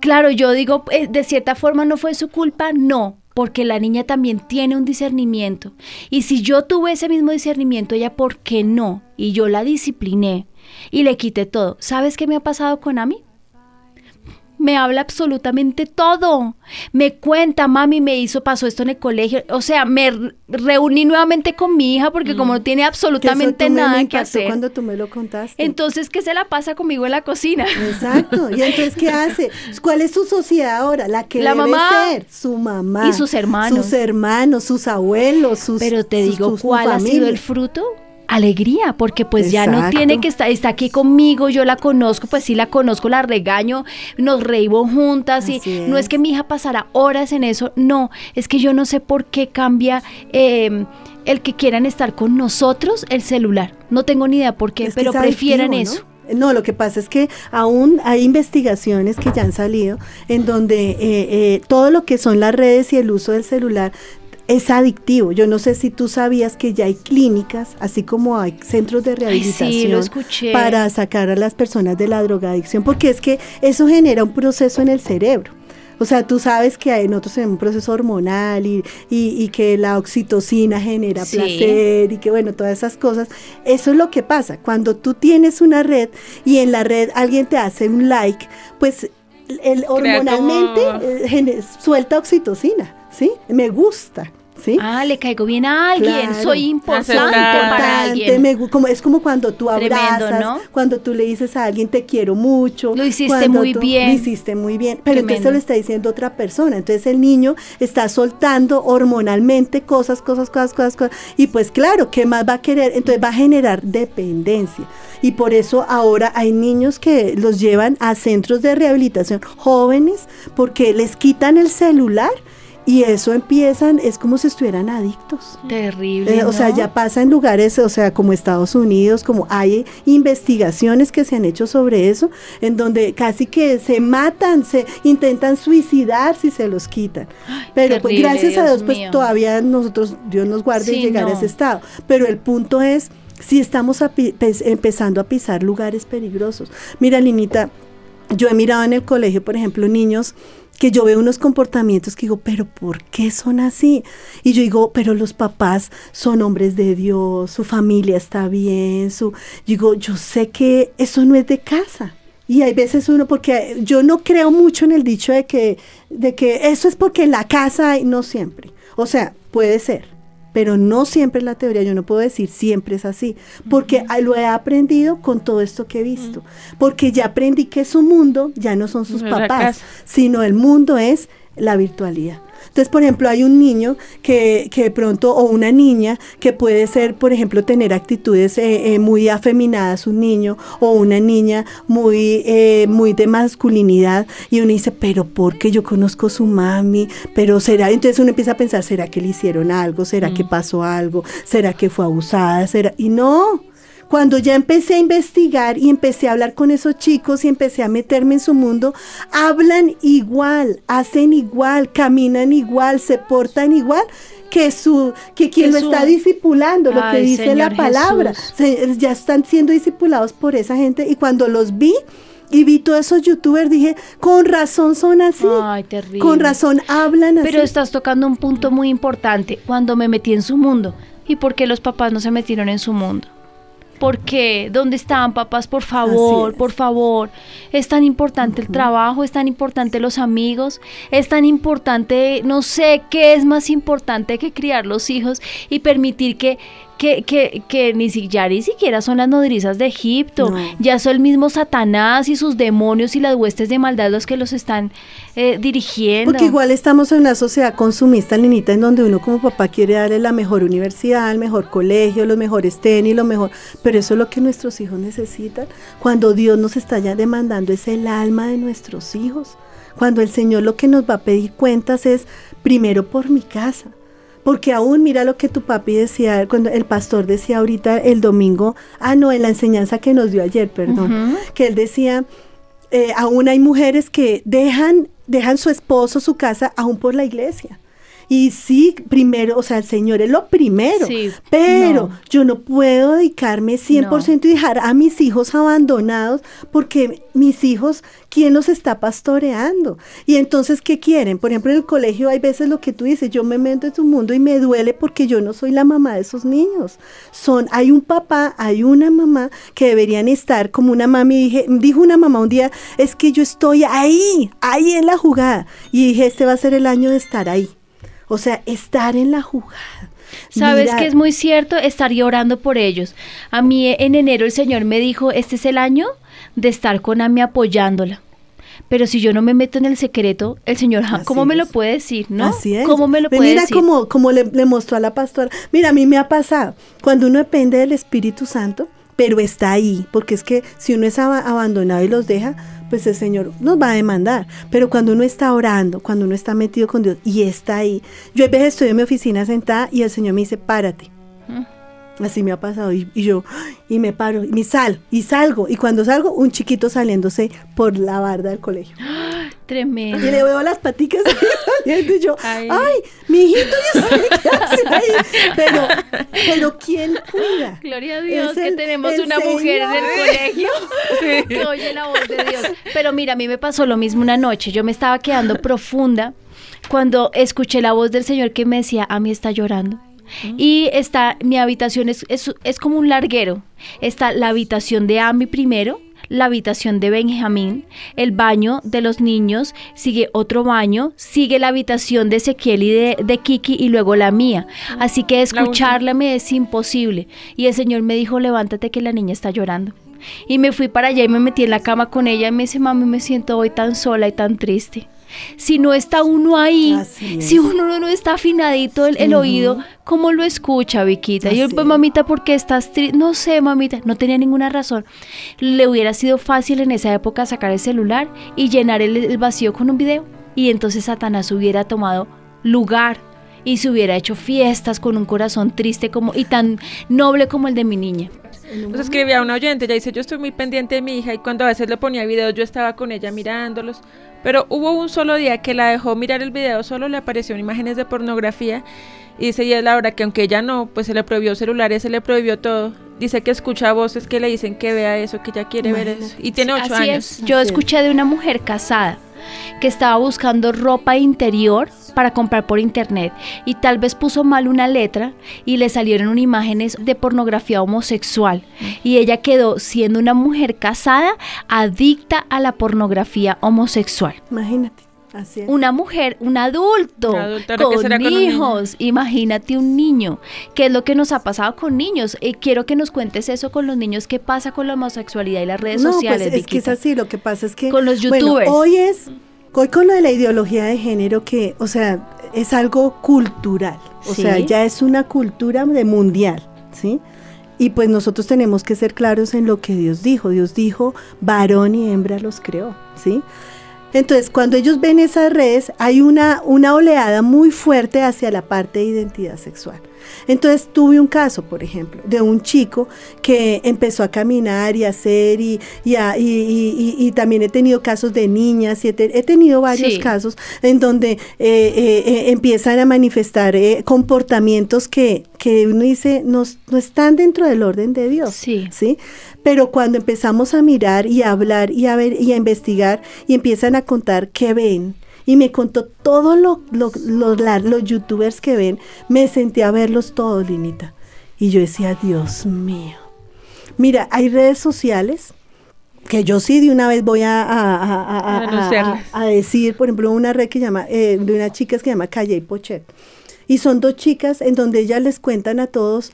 Claro, yo digo, eh, de cierta forma no fue su culpa, no, porque la niña también tiene un discernimiento. Y si yo tuve ese mismo discernimiento, ella, ¿por qué no? Y yo la discipliné y le quité todo. ¿Sabes qué me ha pasado con Ami? Me habla absolutamente todo. Me cuenta, mami, me hizo, pasó esto en el colegio. O sea, me reuní nuevamente con mi hija porque como no tiene absolutamente me nada que hacer. cuando tú me lo contaste. Entonces, ¿qué se la pasa conmigo en la cocina? Exacto. ¿Y entonces qué hace? ¿Cuál es su sociedad ahora? La que La debe mamá. ser su mamá. Y sus hermanos. Sus hermanos, sus abuelos, sus Pero te sus- digo, su- su ¿cuál ha sido el fruto? Alegría, porque pues ya no tiene que estar, está aquí conmigo, yo la conozco, pues sí la conozco, la regaño, nos reímos juntas y no es que mi hija pasara horas en eso, no, es que yo no sé por qué cambia eh, el que quieran estar con nosotros el celular, no tengo ni idea por qué, Es pero prefieren adictivo, eso. ¿no? No, lo que pasa es que aún hay investigaciones que ya han salido en donde eh, eh, todo lo que son las redes y el uso del celular es adictivo. Yo no sé si tú sabías que ya hay clínicas, así como hay centros de Ay, rehabilitación sí, para sacar a las personas de la drogadicción, porque es que eso genera un proceso en el cerebro. O sea, tú sabes que nosotros tenemos un proceso hormonal y, y- y que la oxitocina genera Sí. placer y que bueno, todas esas cosas. Eso es lo que pasa. Cuando tú tienes una red y en la red alguien te hace un like, pues el, hormonalmente como- eh, suelta oxitocina, ¿sí? Me gusta, ¿sí? Ah, le caigo bien a alguien, Claro. soy importante Aceptar. para alguien. me como, es como cuando tú Tremendo, abrazas, ¿no? cuando tú le dices a alguien te quiero mucho. Lo hiciste muy tú- bien. Lo hiciste muy bien. Pero entonces Tremendo. se lo está diciendo otra persona. Entonces el niño está soltando hormonalmente cosas, cosas, cosas, cosas, cosas. Y pues claro, ¿qué más va a querer? Entonces va a generar dependencia. Y por eso ahora hay niños que los llevan a centros de rehabilitación jóvenes porque les quitan el celular. Y eso empiezan, es como si estuvieran adictos. Terrible. Eh, o sea, ya pasa en lugares, o sea, como Estados Unidos, como hay investigaciones que se han hecho sobre eso, en donde casi que se matan, se intentan suicidar si se los quitan. Pero pues gracias a Dios pues mío. todavía nosotros, Dios nos guarde Sí, llegar no. a ese estado. Pero el punto es, si estamos pes- empezando a pisar lugares peligrosos. Mira, Linita, yo he mirado en el colegio, por ejemplo, niños que yo veo unos comportamientos que digo, pero ¿por qué son así? Y yo digo, pero los papás son hombres de Dios, su familia está bien, su digo, yo sé que eso no es de casa. Y hay veces uno, porque yo no creo mucho en el dicho de que, de que eso es porque la casa no siempre. O sea, puede ser, pero no siempre es la teoría, yo no puedo decir siempre es así, porque lo he aprendido con todo esto que he visto, porque ya aprendí que su mundo ya no son sus papás, sino el mundo es la virtualidad. Entonces, por ejemplo, hay un niño que, que de pronto, o una niña que puede ser, por ejemplo, tener actitudes eh, eh, muy afeminadas, un niño, o una niña muy, eh, muy de masculinidad, y uno dice, pero porque yo conozco su mami, pero será, entonces uno empieza a pensar, ¿será que le hicieron algo? ¿Será que pasó algo? ¿Será que fue abusada? ¿Será? Y no. Cuando ya empecé a investigar y empecé a hablar con esos chicos y empecé a meterme en su mundo, hablan igual, hacen igual, caminan igual, se portan igual que su que quien lo está discipulando, lo que dice la palabra. Se- ya están siendo discipulados por esa gente y cuando los vi y vi todos esos youtubers dije, con razón son así. Ay, terrible. Con razón hablan así. Pero estás tocando un punto muy importante. Cuando me metí en su mundo. ¿Y por qué los papás no se metieron en su mundo? ¿Por qué? ¿Dónde están papás? Por favor, por favor. Es tan importante el trabajo, es tan importante los amigos, es tan importante, no sé qué es más importante que criar los hijos y permitir que, que, que, que ni ya ni siquiera son las nodrizas de Egipto, No. ya son el mismo Satanás y sus demonios y las huestes de maldad los que los están eh, dirigiendo. Porque igual estamos en una sociedad consumista, Linita, en donde uno como papá quiere darle la mejor universidad, el mejor colegio, los mejores tenis, lo mejor. Pero eso es lo que nuestros hijos necesitan. Cuando Dios nos está ya demandando es el alma de nuestros hijos. Cuando el Señor lo que nos va a pedir cuentas es primero por mi casa. Porque aún mira lo que tu papi decía, cuando el pastor decía ahorita el domingo, ah no, en la enseñanza que nos dio ayer, perdón, que él decía, eh, aún hay mujeres que dejan, dejan su esposo, su casa, aún por la iglesia. Y sí, primero, o sea, el Señor es lo primero. Sí, pero no. yo no puedo dedicarme 100% y dejar a mis hijos abandonados porque mis hijos, ¿quién los está pastoreando? Y entonces, ¿qué quieren? Por ejemplo, en el colegio hay veces lo que tú dices, yo me meto en tu mundo y me duele porque yo no soy la mamá de esos niños. Son, hay un papá, hay una mamá que deberían estar como una mami. Dije, dijo una mamá un día, es que yo estoy ahí, ahí en la jugada. Y dije, este va a ser el año de estar ahí. O sea, estar en la jugada. Sabes que es muy cierto, estaría orando por ellos. A mí en enero el Señor me dijo, este es el año de estar con Ami apoyándola. Pero si yo no me meto en el secreto, el Señor, ¿cómo me lo puede decir? ¿no? Así es. ¿Cómo me lo Ve, puede Mira decir? como, como le, le mostró a la pastora. Mira, a mí me ha pasado. Cuando uno depende del Espíritu Santo, pero está ahí, porque es que si uno es aba- abandonado y los deja, pues el Señor nos va a demandar. Pero cuando uno está orando, cuando uno está metido con Dios y está ahí, yo a veces estoy en mi oficina sentada y el Señor me dice, párate. Así me ha pasado y, y yo, y me paro, y me sal, y salgo, y cuando salgo, un chiquito saliéndose por la barda del colegio. *gasps* Tremendo. Y le veo las paticas *laughs* saliendo y yo, Ay. ay, mi hijito, yo sé *laughs* qué hace ahí. Pero, pero ¿quién cuida? Gloria a Dios que tenemos una mujer en el colegio *laughs* que oye la voz de Dios. Pero mira, a mí me pasó lo mismo una noche. Yo me estaba quedando profunda cuando escuché la voz del Señor que me decía, a mí está llorando. Y está, mi habitación es, es, es como un larguero. Está la habitación de Ami primero, la habitación de Benjamín, el baño de los niños, sigue otro baño, sigue la habitación de Ezequiel y de, de Kiki y luego la mía. Así que escucharla me es imposible. Y el Señor me dijo, levántate que la niña está llorando. Y me fui para allá y me metí en la cama con ella y me dice, mami, me siento hoy tan sola y tan triste. Si no está uno ahí, si uno no está afinadito el, el oído, ¿cómo lo escucha, Viquita? Y yo, pues, es. mamita, ¿por qué estás triste? No sé, mamita, no tenía ninguna razón. Le hubiera sido fácil en esa época sacar el celular y llenar el, el vacío con un video. Y entonces Satanás hubiera tomado lugar y se hubiera hecho fiestas con un corazón triste como y tan noble como el de mi niña. Nos escribía una oyente, ella dice, yo estoy muy pendiente de mi hija y cuando a veces le ponía videos yo estaba con ella mirándolos, pero hubo un solo día que la dejó mirar el video, solo le aparecieron imágenes de pornografía y dice, y es la hora que aunque ella no, pues se le prohibió celulares, se le prohibió todo, dice que escucha voces que le dicen que vea eso, que ella quiere ver eso, y tiene ocho Así años. es. Yo escuché de una mujer casada que estaba buscando ropa interior para comprar por internet y tal vez puso mal una letra y le salieron imágenes de pornografía homosexual y ella quedó siendo una mujer casada adicta a la pornografía homosexual. Imagínate. Así es. Una mujer, un adulto, con será con un niño. hijos, imagínate un niño, ¿qué es lo que nos ha pasado con niños? Eh, quiero que nos cuentes eso con los niños, ¿qué pasa con la homosexualidad y las redes no, sociales? pues es que es así, lo que pasa es que... Con los bueno, youtubers. hoy es, hoy con lo de la ideología de género que, o sea, es algo cultural, o Sí. sea, ya es una cultura de mundial, ¿sí? Y pues nosotros tenemos que ser claros en lo que Dios dijo. Dios dijo, varón y hembra los creó, ¿sí? Entonces, cuando ellos ven esas redes, hay una, una oleada muy fuerte hacia la parte de identidad sexual. Entonces tuve un caso, por ejemplo, de un chico que empezó a caminar y a hacer y, y, a- y- y- y- y también he tenido casos de niñas y he, te- he tenido varios Sí. casos en donde eh, eh, eh, empiezan a manifestar eh, comportamientos que, que uno dice no, no están dentro del orden de Dios. Sí. ¿sí? Pero cuando empezamos a mirar y a hablar y a ver y a investigar y empiezan a contar qué ven, y me contó todo lo, lo- lo- la- los youtubers que ven, me senté a verlos todos, Linita. Y yo decía, Dios mío. Mira, hay redes sociales que yo sí de una vez voy a, a- a- a- decir, por ejemplo, una red que llama, eh, de unas chicas que se llama Calle y Pochet. Y son dos chicas en donde ellas les cuentan a todos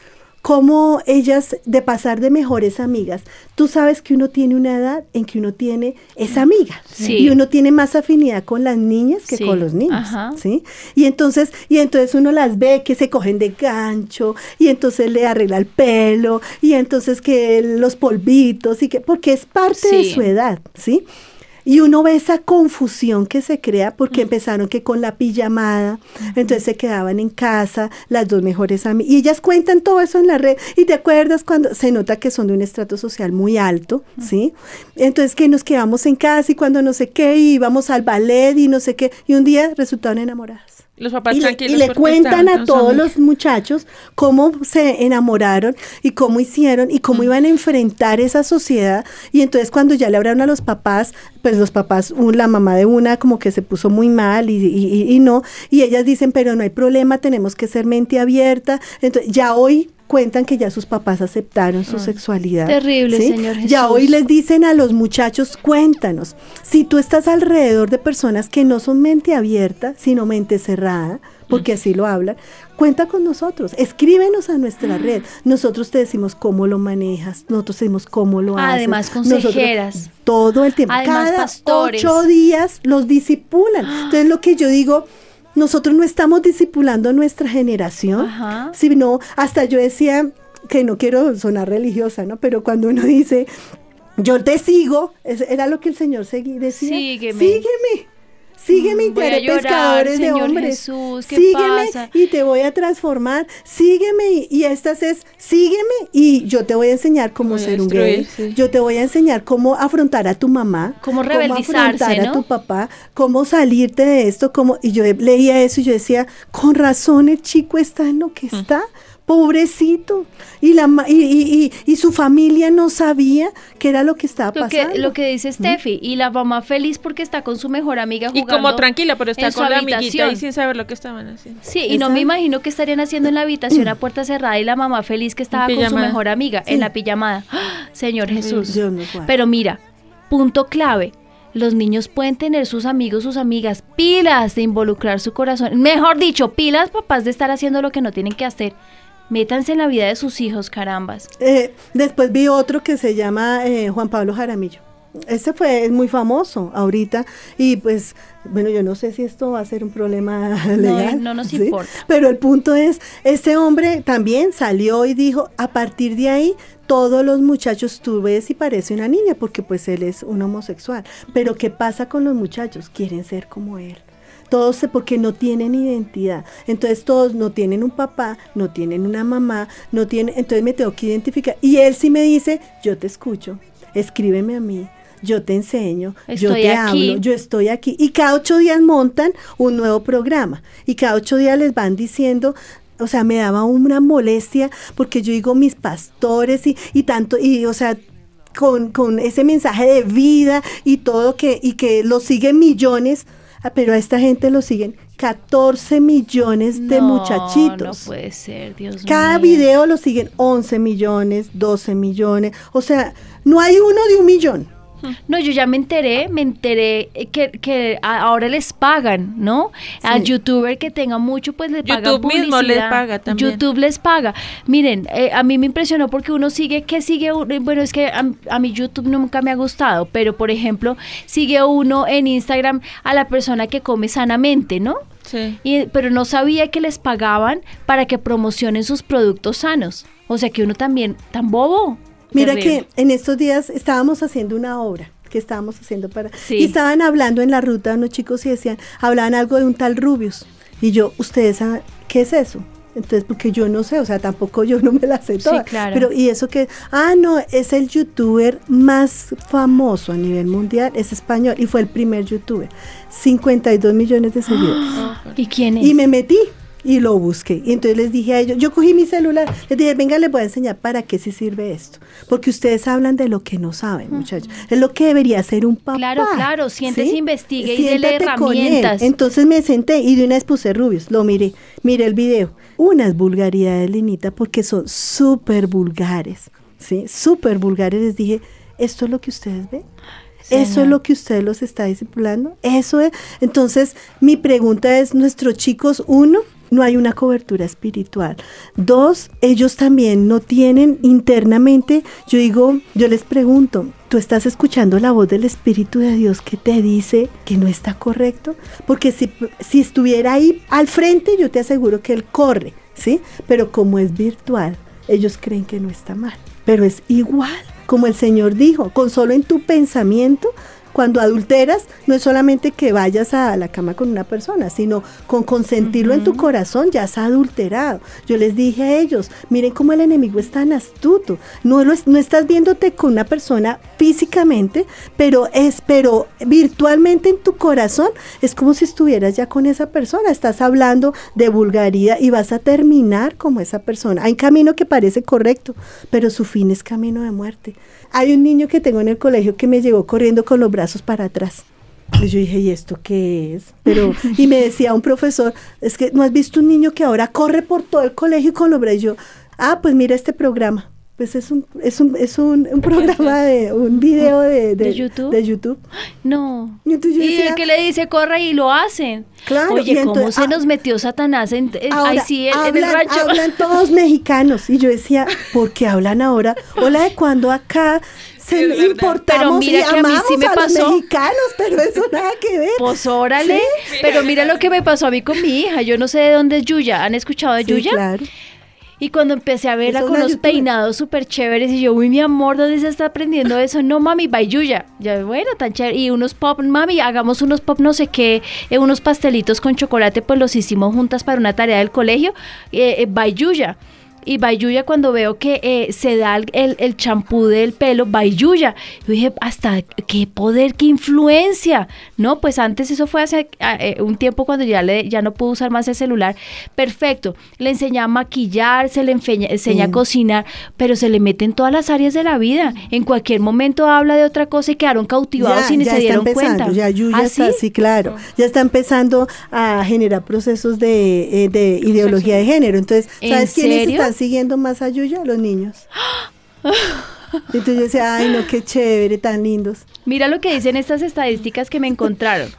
cómo ellas, de pasar de mejores amigas, tú sabes que uno tiene una edad en que uno tiene esa amiga. Sí. Y uno tiene más afinidad con las niñas que Sí. con los niños. Ajá. ¿sí? Y entonces, y entonces uno las ve que se cogen de gancho, y entonces le arregla el pelo, y entonces que los polvitos, y que, porque es parte de su edad, ¿sí? Y uno ve esa confusión que se crea porque empezaron que con la pijamada, entonces se quedaban en casa las dos mejores amigas. Y ellas cuentan todo eso en la red. Y te acuerdas cuando se nota que son de un estrato social muy alto, ¿sí? Entonces que nos quedamos en casa y cuando no sé qué, íbamos al ballet y no sé qué. Y un día resultaron enamoradas. Los papás Y le, y cuentan a todos los muchachos cómo se enamoraron y cómo hicieron y cómo iban a enfrentar esa sociedad. Y entonces cuando ya le hablaron a los papás, pues los papás, un- la mamá de una como que se puso muy mal y- y- y no. Y ellas dicen, pero no hay problema, tenemos que ser mente abierta. Entonces ya hoy cuentan que ya sus papás aceptaron su sexualidad. Terrible, Señor Ya Jesús. hoy les dicen a los muchachos, cuéntanos, si tú estás alrededor de personas que no son mente abierta, sino mente cerrada, porque así lo hablan, cuenta con nosotros, escríbenos a nuestra red. Nosotros te decimos cómo lo manejas, nosotros te decimos cómo lo haces. Además, Nosotros- consejeras. todo el tiempo. Además, Cada pastores. ocho días los disipulan. *gasps* Entonces, lo que yo digo, nosotros no estamos disipulando a nuestra generación, Ajá. sino hasta yo decía que no quiero sonar religiosa, ¿no? Pero cuando uno dice, yo te sigo, era lo que el Señor decía. Sígueme. Sígueme. Sígueme y te Voy a haré llorar, pescadores de hombres. Jesús, ¿qué sígueme pasa? y te voy a transformar. Sígueme y, y estas es, sígueme y yo te voy a enseñar cómo Voy a ser un gay. sí. Yo te voy a enseñar cómo afrontar a tu mamá. Cómo rebeldizarse, afrontar a ¿no? tu papá, cómo salirte de esto, cómo, y yo leía eso y yo decía, con razón el chico está en lo que está. Pobrecito. Y, la, ma- y, y- y- y su familia no sabía qué era lo que estaba Lo pasando. que, lo que dice Steffi, y la mamá feliz porque está con su mejor amiga Y jugando. como tranquila, pero está en su con la amiguita habitación. y sin saber lo que estaban haciendo. Sí, y no me imagino qué estarían haciendo en la habitación a puerta cerrada y la mamá feliz que estaba con su mejor amiga Sí. en la pijamada. ¡Ah! Señor Jesús. Dios. Pero mira, punto clave. Los niños pueden tener sus amigos, sus amigas, pilas de involucrar su corazón. Mejor dicho, pilas papás de estar haciendo lo que no tienen que hacer. Métanse en la vida de sus hijos, carambas. Eh, después vi otro que se llama eh, Juan Pablo Jaramillo. Este fue es muy famoso ahorita y pues bueno yo no sé si esto va a ser un problema *laughs* legal. no nos importa. Pero el punto es, este hombre también salió y dijo, a partir de ahí todos los muchachos tú ves y parece una niña porque pues él es un homosexual. Pero ¿qué pasa con los muchachos? Quieren ser como él. Todos porque no tienen identidad. Entonces todos no tienen un papá, no tienen una mamá, no tienen, entonces me tengo que identificar. Y él sí me dice, yo te escucho, escríbeme a mí. Yo te enseño, yo te aquí. hablo, yo estoy aquí. Y cada ocho días montan un nuevo programa. Y cada ocho días les van diciendo, o sea, me daba una molestia porque yo digo mis pastores y, y tanto, y o sea, con, con ese mensaje de vida y todo que, y que lo siguen millones, ah, pero a esta gente lo siguen 14 millones de No, muchachitos. No puede ser, Dios Cada mío. video lo siguen 11 millones, 12 millones, o sea, no hay uno de un millón. *laughs* No, yo ya me enteré, me enteré que, que a- ahora les pagan, ¿no? A Sí. youtuber que tenga mucho, pues le pagan YouTube mismo les publicidad. paga también. YouTube les paga. Miren, eh, a mí me impresionó porque uno sigue, ¿qué sigue? uno? Bueno, es que a, a mí YouTube nunca me ha gustado, pero por ejemplo, sigue uno en Instagram a la persona que come sanamente, ¿no? Sí. Y, pero no sabía que les pagaban para que promocionen sus productos sanos. O sea que uno también, tan bobo. Mira Terrible. que en estos días estábamos haciendo una obra que estábamos haciendo para Sí. y estaban hablando en la ruta unos chicos y decían, hablaban algo de un tal Rubius y yo, ustedes saben qué es eso? Entonces, porque yo no sé, o sea, tampoco yo no me la sé Sí, toda. claro. Pero, y eso que, ah, no, es el youtuber más famoso a nivel mundial, es español y fue el primer youtuber. 52 millones de seguidores. *gasps* ¿Y quién es? Y me metí y lo busqué. Y entonces les dije a ellos, yo cogí mi celular, les dije, venga, les voy a enseñar para qué sí sirve esto. Porque ustedes hablan de lo que no saben, muchachos. Es lo que debería ser un papá. Claro, claro, siéntese, investigue y dele herramientas. Entonces me senté y de una vez puse rubios, lo miré, miré el video. Unas vulgaridades, Linita, porque son súper vulgares, ¿sí? Súper vulgares. Les dije, ¿esto es lo que ustedes ven? Eso es lo que usted los está discipulando. Eso es. Entonces, mi pregunta es, nuestros chicos, uno, no hay una cobertura espiritual. Dos, ellos también no tienen internamente, yo digo, yo les pregunto, ¿tú estás escuchando la voz del Espíritu de Dios que te dice que no está correcto? Porque si, si estuviera ahí al frente, yo te aseguro que él corre, ¿sí? Pero como es virtual, ellos creen que no está mal, pero es igual como el Señor dijo, con solo en tu pensamiento, cuando adulteras, no es solamente que vayas a la cama con una persona, sino con consentirlo en tu corazón, ya has adulterado. Yo les dije a ellos, miren cómo el enemigo es tan astuto. No, lo es- no estás viéndote con una persona físicamente, pero es, pero virtualmente en tu corazón es como si estuvieras ya con esa persona. Estás hablando de vulgaridad y vas a terminar como esa persona. Hay un camino que parece correcto, pero su fin es camino de muerte. Hay un niño que tengo en el colegio que me llegó corriendo con los brazos para atrás. Y yo dije, ¿y esto qué es? Pero, y me decía un profesor, es que no has visto un niño que ahora corre por todo el colegio con los brazos. Y yo, ah, pues mira este programa. Pues es un, es un, es un, un programa de, un video de, ¿De YouTube? De YouTube. No. Y entonces yo Y decía- el que le dice corre y lo hacen. Claro, Oye, y ¿cómo entonces- se ah, nos metió Satanás en, en- Ahora, ahí sí, en, en el hablan, rancho? hablan todos mexicanos. Y yo decía, ¿por qué hablan ahora? Hola, de cuando acá se verdad. importamos Pero mira y que a mí sí me a pasó. los mexicanos, pero eso nada que ver. Pues órale, Sí. pero mira lo que me pasó a mí con mi hija. Yo no sé de dónde es Yuya. ¿Han escuchado de Sí, Yuya? claro. Y cuando empecé a verla con youtuber. peinados súper chéveres y yo, uy, mi amor, ¿dónde se está aprendiendo eso? No, mami, Bayuya. Ya, bueno, tan chévere. Y unos pop, mami, hagamos unos pop no sé qué, eh, unos pastelitos con chocolate, pues los hicimos juntas para una tarea del colegio. Eh, eh, Bayuya. Y Bayuya cuando veo que eh, se da el- champú del pelo, Bayuya. Yo dije, hasta qué poder, qué influencia. No, pues antes eso fue hace ah, eh, un tiempo cuando ya, le, ya no pudo usar más el celular. Perfecto. Le enseña a maquillar, se le enseña, enseña a cocinar, pero se le mete en todas las áreas de la vida. En cualquier momento habla de otra cosa y quedaron cautivados y ni se dieron empezando, cuenta. Ya Yuya ¿Ah, está, sí? sí, claro. Ya está empezando a generar procesos de, eh, de ideología de género. Entonces, ¿En ¿sabes quiénes serio? están siguiendo más a Yuya? Los niños. Entonces yo decía, ay, no, qué chévere, tan lindos. Mira lo que dicen estas estadísticas que me encontraron.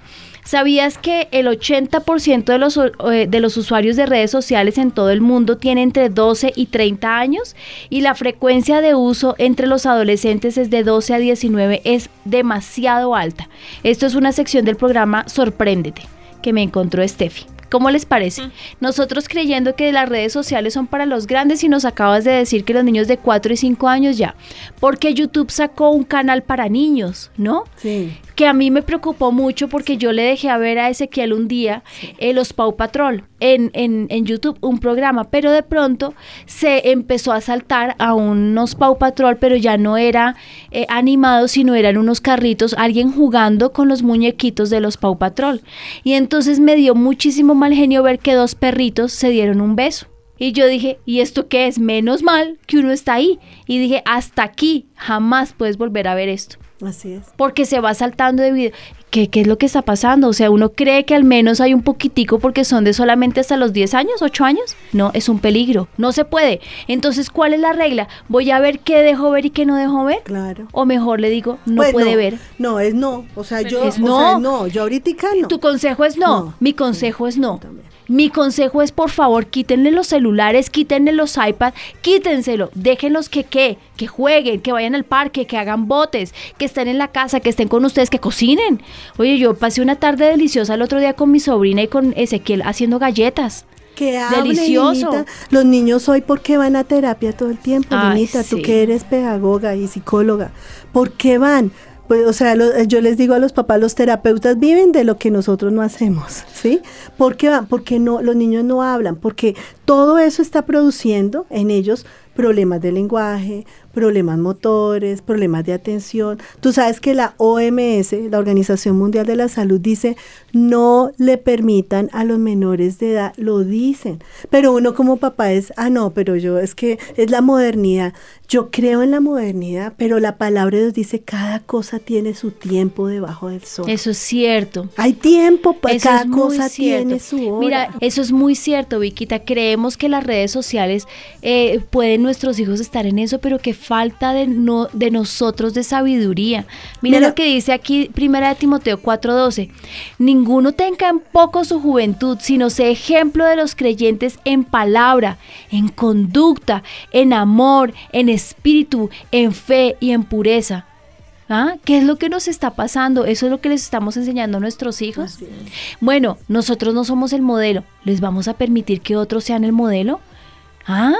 ¿Sabías que el 80% de los, eh, de los usuarios de redes sociales en todo el mundo tiene entre 12 y 30 años? Y la frecuencia de uso entre los adolescentes es de 12 a 19, es demasiado alta. Esto es una sección del programa Sorpréndete, que me encontró Steffi. ¿Cómo les parece? Nosotros creyendo que las redes sociales son para los grandes y nos acabas de decir que los niños de 4 y 5 años ya. Porque YouTube sacó un canal para niños, ¿no? Sí. Que a mí me preocupó mucho porque yo le dejé a ver a Ezequiel un día eh, los Pau Patrol en, en, en YouTube, un programa, pero de pronto se empezó a saltar a unos Pau Patrol, pero ya no era eh, animado, sino eran unos carritos, alguien jugando con los muñequitos de los Pau Patrol. Y entonces me dio muchísimo mal genio ver que dos perritos se dieron un beso. Y yo dije, ¿y esto qué es? Menos mal que uno está ahí. Y dije, hasta aquí jamás puedes volver a ver esto Así es. porque se va saltando de video. ¿Qué, ¿Qué es lo que está pasando? O sea, uno cree que al menos hay un poquitico porque son de solamente hasta los 10 años, 8 años. No, es un peligro. No se puede. Entonces, ¿cuál es la regla? ¿Voy a ver qué dejo ver y qué no dejo ver? Claro. O mejor le digo, no Pues puede ver. No, es no. O sea, yo. Es o no. sea, no. Yo ahorita no. Tu consejo es no. No. Mi consejo es no. También. Mi consejo es, por favor, quítenle los celulares, quítenle los iPads, quítenselo, déjenlos que qué, que jueguen, que vayan al parque, que hagan botes, que estén en la casa, que estén con ustedes, que cocinen. Oye, yo pasé una tarde deliciosa el otro día con mi sobrina y con Ezequiel haciendo galletas. Que hable, Delicioso. Linita. Los niños hoy, ¿por qué van a terapia todo el tiempo, Ay, Linita? Tú que eres pedagoga y psicóloga, ¿por qué van? Pues, o sea, lo- yo les digo a los papás, los terapeutas viven de lo que nosotros no hacemos, ¿sí? ¿Por qué van? Porque no, los niños no hablan, porque todo eso está produciendo en ellos problemas de lenguaje, problemas motores, problemas de atención. Tú sabes que la OMS, la Organización Mundial de la Salud, dice no le permitan a los menores de edad, lo dicen. Pero uno como papá es, ah, no, pero yo es que es la modernidad. Yo creo en la modernidad, pero la palabra de Dios dice cada cosa tiene su tiempo debajo del sol. Eso es cierto. Hay tiempo, para cada es cosa cierto. tiene su hora. Mira, eso es muy cierto, Viquita. Creemos que las redes sociales eh, pueden nuestros hijos estar en eso, pero que falta de, no, de nosotros de sabiduría. Mira, Mira. lo que dice aquí, primera de Timoteo 4:12. Ninguno tenga en poco su juventud, sino sea ejemplo de los creyentes en palabra, en conducta, en amor, en espíritu, en fe y en pureza. ¿Ah? ¿Qué es lo que nos está pasando? ¿Eso es lo que les estamos enseñando a nuestros hijos? Bueno, nosotros no somos el modelo. ¿Les vamos a permitir que otros sean el modelo? ¿Ah?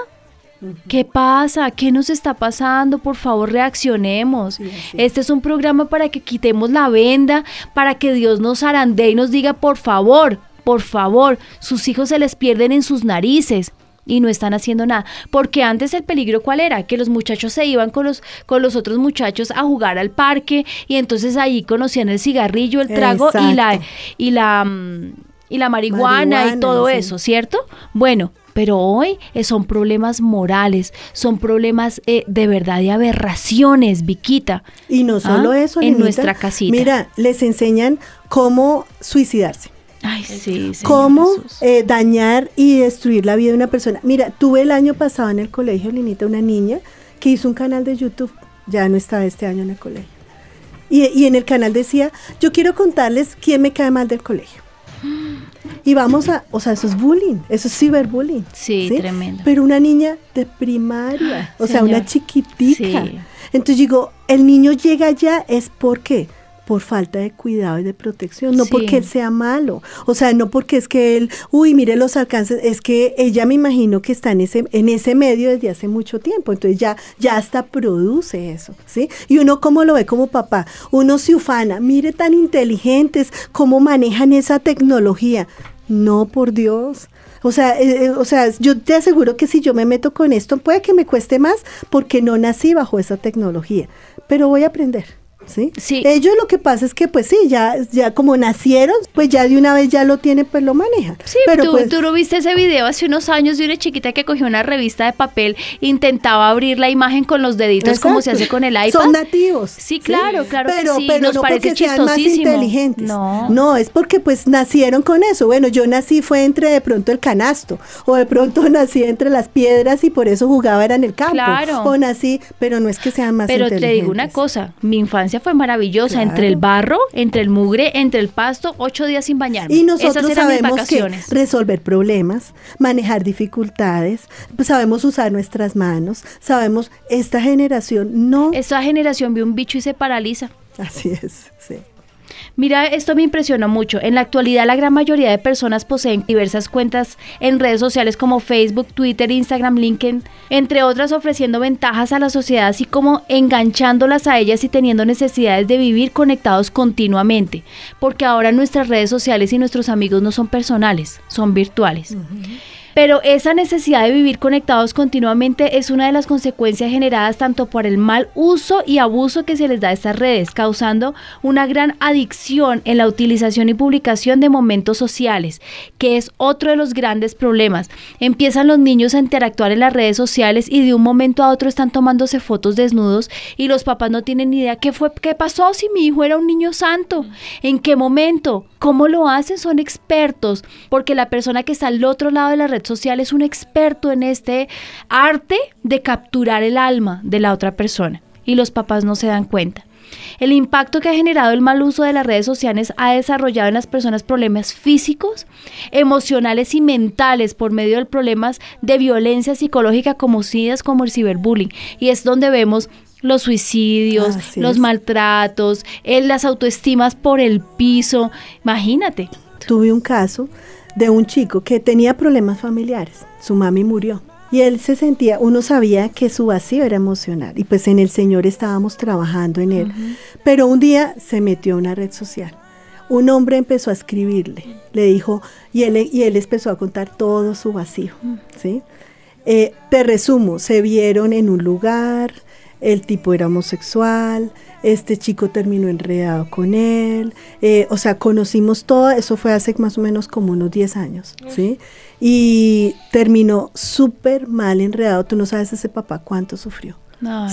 ¿Qué pasa? ¿Qué nos está pasando? Por favor, reaccionemos. Sí, Este es un programa para que quitemos la venda, para que Dios nos arandee y nos diga, por favor, por favor, sus hijos se les pierden en sus narices y no están haciendo nada. Porque antes el peligro cuál era? Que los muchachos se iban con los, con los otros muchachos a jugar al parque y entonces ahí conocían el cigarrillo, el trago y la, y la, mm, y la marihuana, y todo sí. eso, ¿cierto? Bueno, pero hoy eh, son problemas morales, son problemas eh, de verdad de aberraciones, Viquita. Y no solo Ah, eso, en nuestra casita. Mira, les enseñan cómo suicidarse. Ay, sí, Señor cómo eh, dañar y destruir la vida de una persona. Mira, tuve el año pasado en el colegio, Linita, una niña que hizo un canal de YouTube, ya no estaba este año en el colegio. Y, y en el canal decía, yo quiero contarles quién me cae mal del colegio. Y vamos a, o sea, eso es bullying, eso es ciberbullying. Sí, tremendo. Pero una niña de primaria, o sea, una chiquitica. Sí. Entonces digo, el niño llega allá es porque por falta de cuidado y de protección, no Sí. porque él sea malo, o sea, no porque es que él, uy, mire los alcances, es que ella me imagino que está en ese en ese medio desde hace mucho tiempo, entonces ya ya hasta produce eso, ¿sí? Y uno cómo lo ve como papá, uno se ufana, mire tan inteligentes cómo manejan esa tecnología. No, por Dios. O sea, eh, eh, o sea, yo te aseguro que si yo me meto con esto, puede que me cueste más porque no nací bajo esa tecnología, pero voy a aprender. ¿Sí? Sí. Ellos lo que pasa es que pues sí, ya, ya como nacieron, pues ya de una vez ya lo tienen, pues lo manejan. Sí, pero tú, pues, tú no viste ese video hace unos años de una chiquita que cogió una revista de papel, intentaba abrir la imagen con los deditos como se hace con el iPad. Son nativos. Sí, claro, claro que pero, sí, Pero nos no parece porque sean más inteligentes. No. es porque pues nacieron con eso. Bueno, yo nací fue entre de pronto el canasto, o de pronto *laughs* nací entre las piedras y por eso jugaba era en el campo. Claro. O nací, pero no es que sean más Pero te inteligentes. digo una cosa, mi infancia fue maravillosa, Claro. entre el barro, entre el mugre, entre el pasto, ocho días sin bañarme. Y nosotros Esas eran mis sabemos que resolver problemas, manejar dificultades, pues sabemos usar nuestras manos, sabemos, esta generación no... Esta generación vio un bicho y se paraliza. Así es, sí. Mira, esto me impresionó mucho. En la actualidad la gran mayoría de personas poseen diversas cuentas en redes sociales como Facebook, Twitter, Instagram, LinkedIn, entre otras ofreciendo ventajas a la sociedad así como enganchándolas a ellas y teniendo necesidades de vivir conectados continuamente, porque ahora nuestras redes sociales y nuestros amigos no son personales, son virtuales. Pero esa necesidad de vivir conectados continuamente es una de las consecuencias generadas tanto por el mal uso y abuso que se les da a estas redes, causando una gran adicción en la utilización y publicación de momentos sociales, que es otro de los grandes problemas. Empiezan los niños a interactuar en las redes sociales y de un momento a otro están tomándose fotos desnudos y los papás no tienen ni idea qué fue, qué pasó si mi hijo era un niño santo, en qué momento, cómo lo hacen, son expertos, porque la persona que está al otro lado de la red social es un experto en este arte de capturar el alma de la otra persona y los papás no se dan cuenta. El impacto que ha generado el mal uso de las redes sociales ha desarrollado en las personas problemas físicos, emocionales y mentales por medio de problemas de violencia psicológica como SIDAS, como el ciberbullying. Y es donde vemos los suicidios, Así los es. maltratos, las autoestimas por el piso. Imagínate. Tuve un caso de un chico que tenía problemas familiares. Su mami murió. Y él se sentía, uno sabía que su vacío era emocional. Y pues en el Señor estábamos trabajando en él. Pero un día se metió a una red social. un hombre empezó a escribirle, le dijo, y él, y él empezó a contar todo su vacío, ¿sí? Eh, te resumo, se vieron en un lugar, el tipo era homosexual, este chico terminó enredado con él, eh, o sea, conocimos todo, eso fue hace más o menos como unos 10 años, ¿sí? Y terminó súper mal enredado, tú no sabes ese papá cuánto sufrió,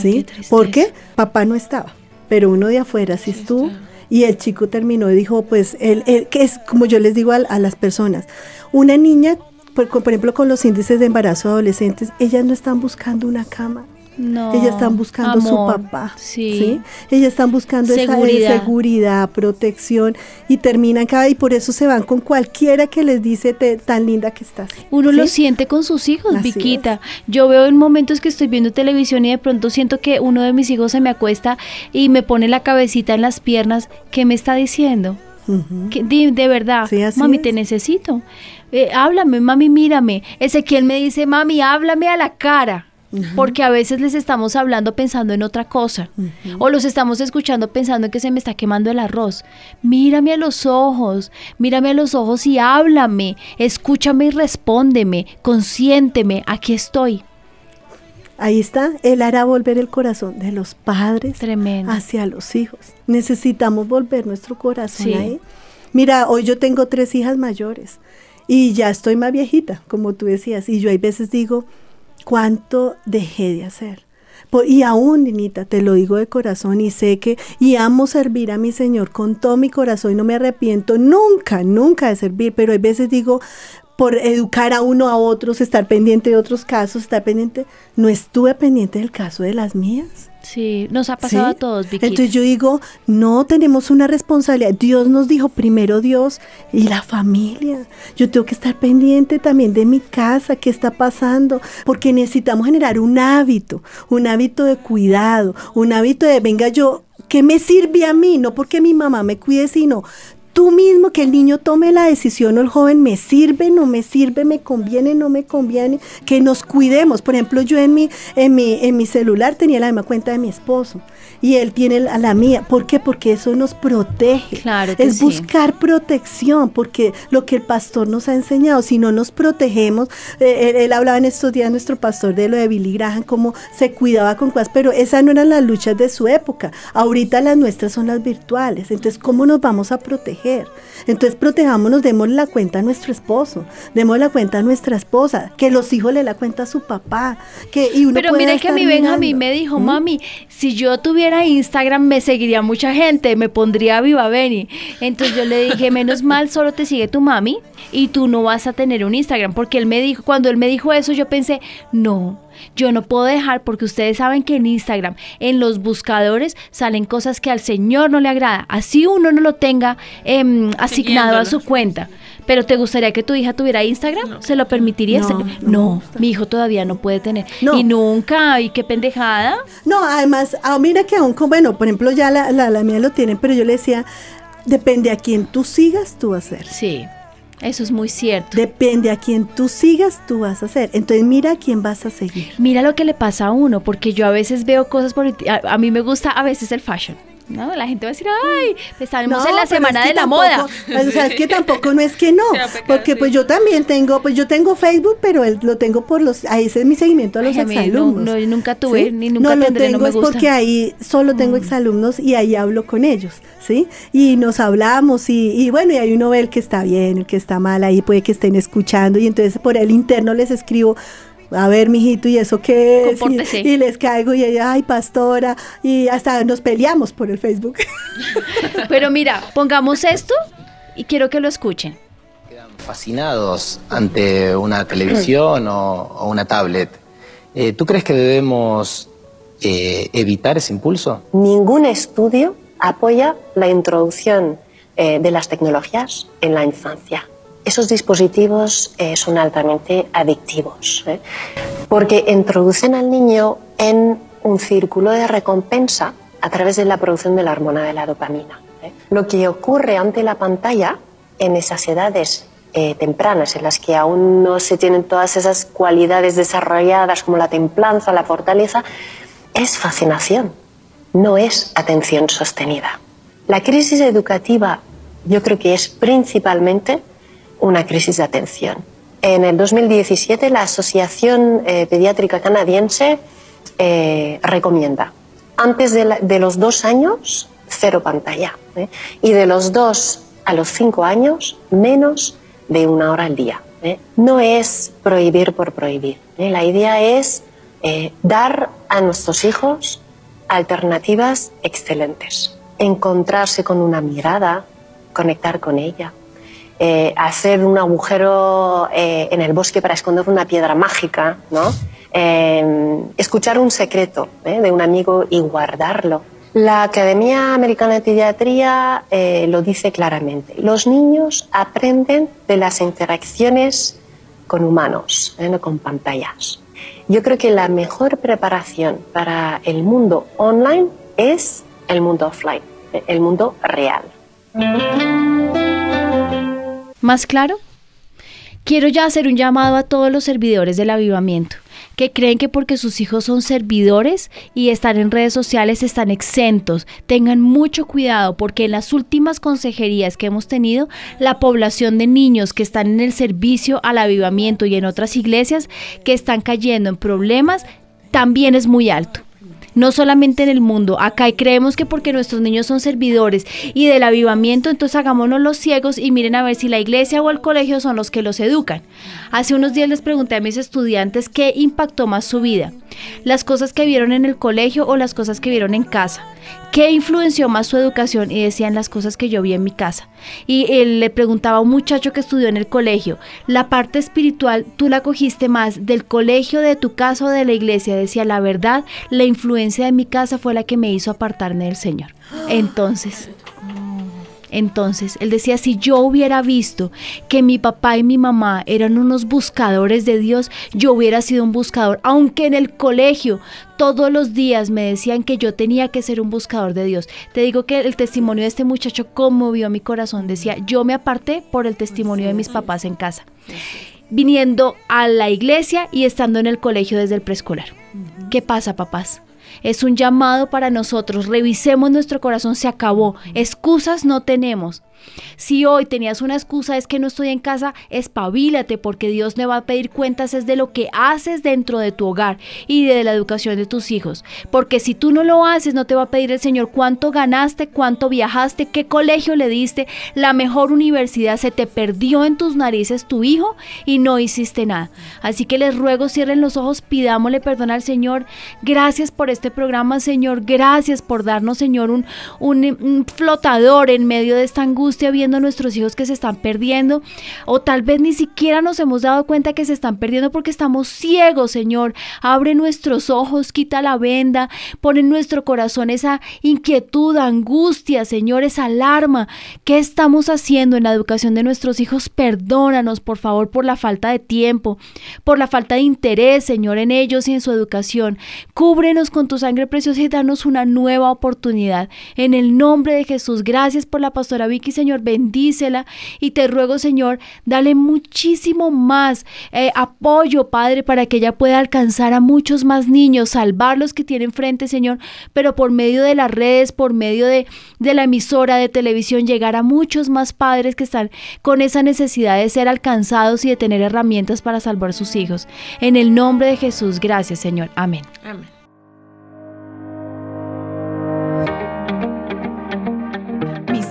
¿sí? Porque papá no estaba, pero uno de afuera sí, estuvo. Y el chico terminó y dijo, pues, él, que es como yo les digo a, a las personas, una niña, por, por ejemplo, con los índices de embarazo adolescentes, ellas no están buscando una cama, No, ellas están buscando su papá. Sí. Ellas están buscando Seguridad. esa seguridad, protección y terminan cada y por eso se van con cualquiera que les dice "Te- tan linda que estás. Uno ¿sí? lo siente con sus hijos, Así Viquita. Yo veo en momentos que estoy viendo televisión y de pronto siento que uno de mis hijos se me acuesta y me pone la cabecita en las piernas. ¿Qué me está diciendo? Que de, de verdad, Sí, mami, es. te necesito. Eh, háblame, mami, mírame. Ezequiel me dice, mami, háblame a la cara. Porque a veces les estamos hablando pensando en otra cosa. O los estamos escuchando pensando en que se me está quemando el arroz. Mírame a los ojos, mírame a los ojos y háblame. Escúchame y respóndeme. Consiénteme, aquí estoy. Ahí está, él hará volver el corazón de los padres Tremendo. hacia los hijos. Necesitamos volver nuestro corazón Sí. ahí. Mira, hoy yo tengo tres hijas mayores y ya estoy más viejita, como tú decías, y yo hay veces digo, ¿cuánto dejé de hacer? Y aún, niñita, te lo digo de corazón y sé que, y amo servir a mi Señor con todo mi corazón y no me arrepiento nunca, nunca de servir, pero hay veces digo, por educar a uno a otros, estar pendiente de otros casos, estar pendiente, no estuve pendiente del caso de las mías. Sí, nos ha pasado ¿sí? a todos, Viquita. Entonces yo digo, no tenemos una responsabilidad. Dios nos dijo primero Dios y la familia. Yo tengo que estar pendiente también de mi casa, qué está pasando, porque necesitamos generar un hábito, un hábito de cuidado, un hábito de, venga yo, ¿qué me sirve a mí? No porque mi mamá me cuide, sino tú mismo, que el niño tome la decisión o el joven, me sirve, no me sirve, me conviene, no me conviene, que nos cuidemos. Por ejemplo, yo en mi, en mi, en mi celular tenía la misma cuenta de mi esposo y él tiene la, la mía. ¿Por qué? Porque eso nos protege. Claro que es sí. buscar protección, porque lo que el pastor nos ha enseñado, si no nos protegemos, eh, él, él hablaba en estos días, nuestro pastor, de lo de Billy Graham, cómo se cuidaba con cosas, pero esas no eran las luchas de su época. Ahorita las nuestras son las virtuales. Entonces, ¿cómo nos vamos a proteger? Entonces, protejámonos, demos la cuenta a nuestro esposo, demos la cuenta a nuestra esposa, que los hijos le la cuenta a su papá. Que, y uno Pero pueda mira que mi Benjamín me dijo, ¿Mm? mami, si yo tuviera Instagram me seguiría mucha gente, me pondría Viva Beni. Entonces yo le dije, menos *laughs* mal, solo te sigue tu mami y tú no vas a tener un Instagram. Porque él me dijo, cuando él me dijo eso, yo pensé, no, yo no puedo dejar porque ustedes saben que en Instagram, en los buscadores, salen cosas que al Señor no le agrada. Así uno no lo tenga em, asignado a su cuenta. Pero ¿te gustaría que tu hija tuviera Instagram? ¿Se lo permitirías? No, mi hijo todavía no puede tener. No. Y nunca, y qué pendejada. No, además, ah, mira que aún, con- bueno, por ejemplo, ya la, la, la mía lo tienen, pero yo le decía, depende a quien tú sigas, tú vas a hacer. Sí, eso es muy cierto. Depende a quien tú sigas, tú vas a hacer. Entonces, mira a quién vas a seguir. Mira lo que le pasa a uno, porque yo a veces veo cosas por... A, a mí me gusta a veces el fashion. ¿No? La gente va a decir, ay, estamos No, en la semana es que de la moda. O sea, es que tampoco no es que no, *laughs* porque pues yo también tengo, pues yo tengo Facebook, pero lo tengo por los, ahí ese es mi seguimiento a los Ay, no- exalumnos. no, yo nunca tuve, ¿sí? ni nunca No lo tendré, no tengo me es gusta. Mm. porque ahí solo tengo exalumnos y ahí hablo con ellos, ¿sí? Y nos hablamos y, y bueno, y ahí uno ve el que está bien, el que está mal, ahí puede que estén escuchando y entonces por el interno les escribo, a ver, mijito, ¿y eso qué es? Compórtese. Y, y les caigo y ella, ay, pastora, y hasta nos peleamos por el Facebook. *laughs* Pero mira, pongamos esto y quiero que lo escuchen. fascinados ante una televisión o, o una tablet. Eh, ¿Tú crees que debemos eh, evitar ese impulso? Ningún estudio apoya la introducción eh, de las tecnologías en la infancia. Esos dispositivos eh, son altamente adictivos ¿eh? porque introducen al niño en un círculo de recompensa a través de la producción de la hormona de la dopamina. ¿eh? Lo que ocurre ante la pantalla en esas edades tempranas en las que aún no se tienen todas esas cualidades desarrolladas como la templanza, la fortaleza, es fascinación, no es atención sostenida. La crisis educativa Yo creo que es principalmente una crisis de atención. En el 2017 la Asociación eh, Pediátrica Canadiense eh, recomienda antes de, los dos años cero pantalla ¿eh? y de los dos a los cinco años menos de una hora al día. No es prohibir por prohibir. La idea es dar a nuestros hijos alternativas excelentes. Encontrarse con una mirada, conectar con ella, eh, hacer un agujero eh, en el bosque para esconder una piedra mágica, ¿no? Em, escuchar un secreto ¿eh? de un amigo y guardarlo. La Academia Americana de Pediatría lo dice claramente. Los niños aprenden de las interacciones con humanos, no con pantallas. Yo creo que la mejor preparación para el mundo online es el mundo offline, el mundo real. ¿Más claro? Quiero ya hacer un llamado a todos los servidores del avivamiento que creen que porque sus hijos son servidores y están en redes sociales están exentos. Tengan mucho cuidado porque en las últimas consejerías que hemos tenido, la población de niños que están en el servicio al avivamiento y en otras iglesias que están cayendo en problemas también es muy alto no solamente en el mundo, acá y creemos que porque nuestros niños son servidores y del avivamiento, entonces hagámonos los ciegos y miren a ver si la iglesia o el colegio son los que los educan. Hace unos días les pregunté a mis estudiantes qué impactó más su vida, las cosas que vieron en el colegio o las cosas que vieron en casa. ¿Qué influenció más su educación? Y decían las cosas que yo vi en mi casa. Y él le preguntaba a un muchacho que estudió en el colegio, la parte espiritual, ¿tú la cogiste más del colegio, de tu casa o de la iglesia? Decía, la verdad, la influencia de mi casa fue la que me hizo apartarme del Señor. Entonces, entonces, él decía, si yo hubiera visto que mi papá y mi mamá eran unos buscadores de Dios, yo hubiera sido un buscador, aunque en el colegio todos los días me decían que yo tenía que ser un buscador de Dios. Te digo que el testimonio de este muchacho conmovió mi corazón. Decía, yo me aparté por el testimonio de mis papás en casa, viniendo a la iglesia y estando en el colegio desde el preescolar. ¿Qué pasa, papás? Es un llamado para nosotros. Revisemos nuestro corazón, se acabó. Excusas no tenemos. Si hoy tenías una excusa es que no estoy en casa, espabilate porque Dios le va a pedir cuentas es de lo que haces dentro de tu hogar y de la educación de tus hijos. Porque si tú no lo haces, no te va a pedir el Señor cuánto ganaste, cuánto viajaste, qué colegio le diste, la mejor universidad, se te perdió en tus narices tu hijo y no hiciste nada. Así que les ruego, cierren los ojos, pidámosle perdón al Señor. Gracias por este programa, Señor. Gracias por darnos, Señor, un, un flotador en medio de esta angustia viendo a nuestros hijos que se están perdiendo o tal vez ni siquiera nos hemos dado cuenta que se están perdiendo porque estamos ciegos, Señor. Abre nuestros ojos, quita la venda, pone en nuestro corazón esa inquietud, angustia, Señor, esa alarma. ¿Qué estamos haciendo en la educación de nuestros hijos? Perdónanos, por favor, por la falta de tiempo, por la falta de interés, Señor, en ellos y en su educación. Cúbrenos con tu sangre preciosa y danos una nueva oportunidad. En el nombre de Jesús, gracias por la pastora Vicky, Señor, bendícela y te ruego, Señor, dale muchísimo más eh, apoyo, Padre, para que ella pueda alcanzar a muchos más niños, salvar los que tienen frente, Señor, pero por medio de las redes, por medio de, de la emisora de televisión, llegar a muchos más padres que están con esa necesidad de ser alcanzados y de tener herramientas para salvar sus hijos. En el nombre de Jesús, gracias, Señor. Amén. Amén.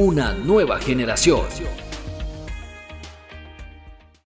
una nueva generación.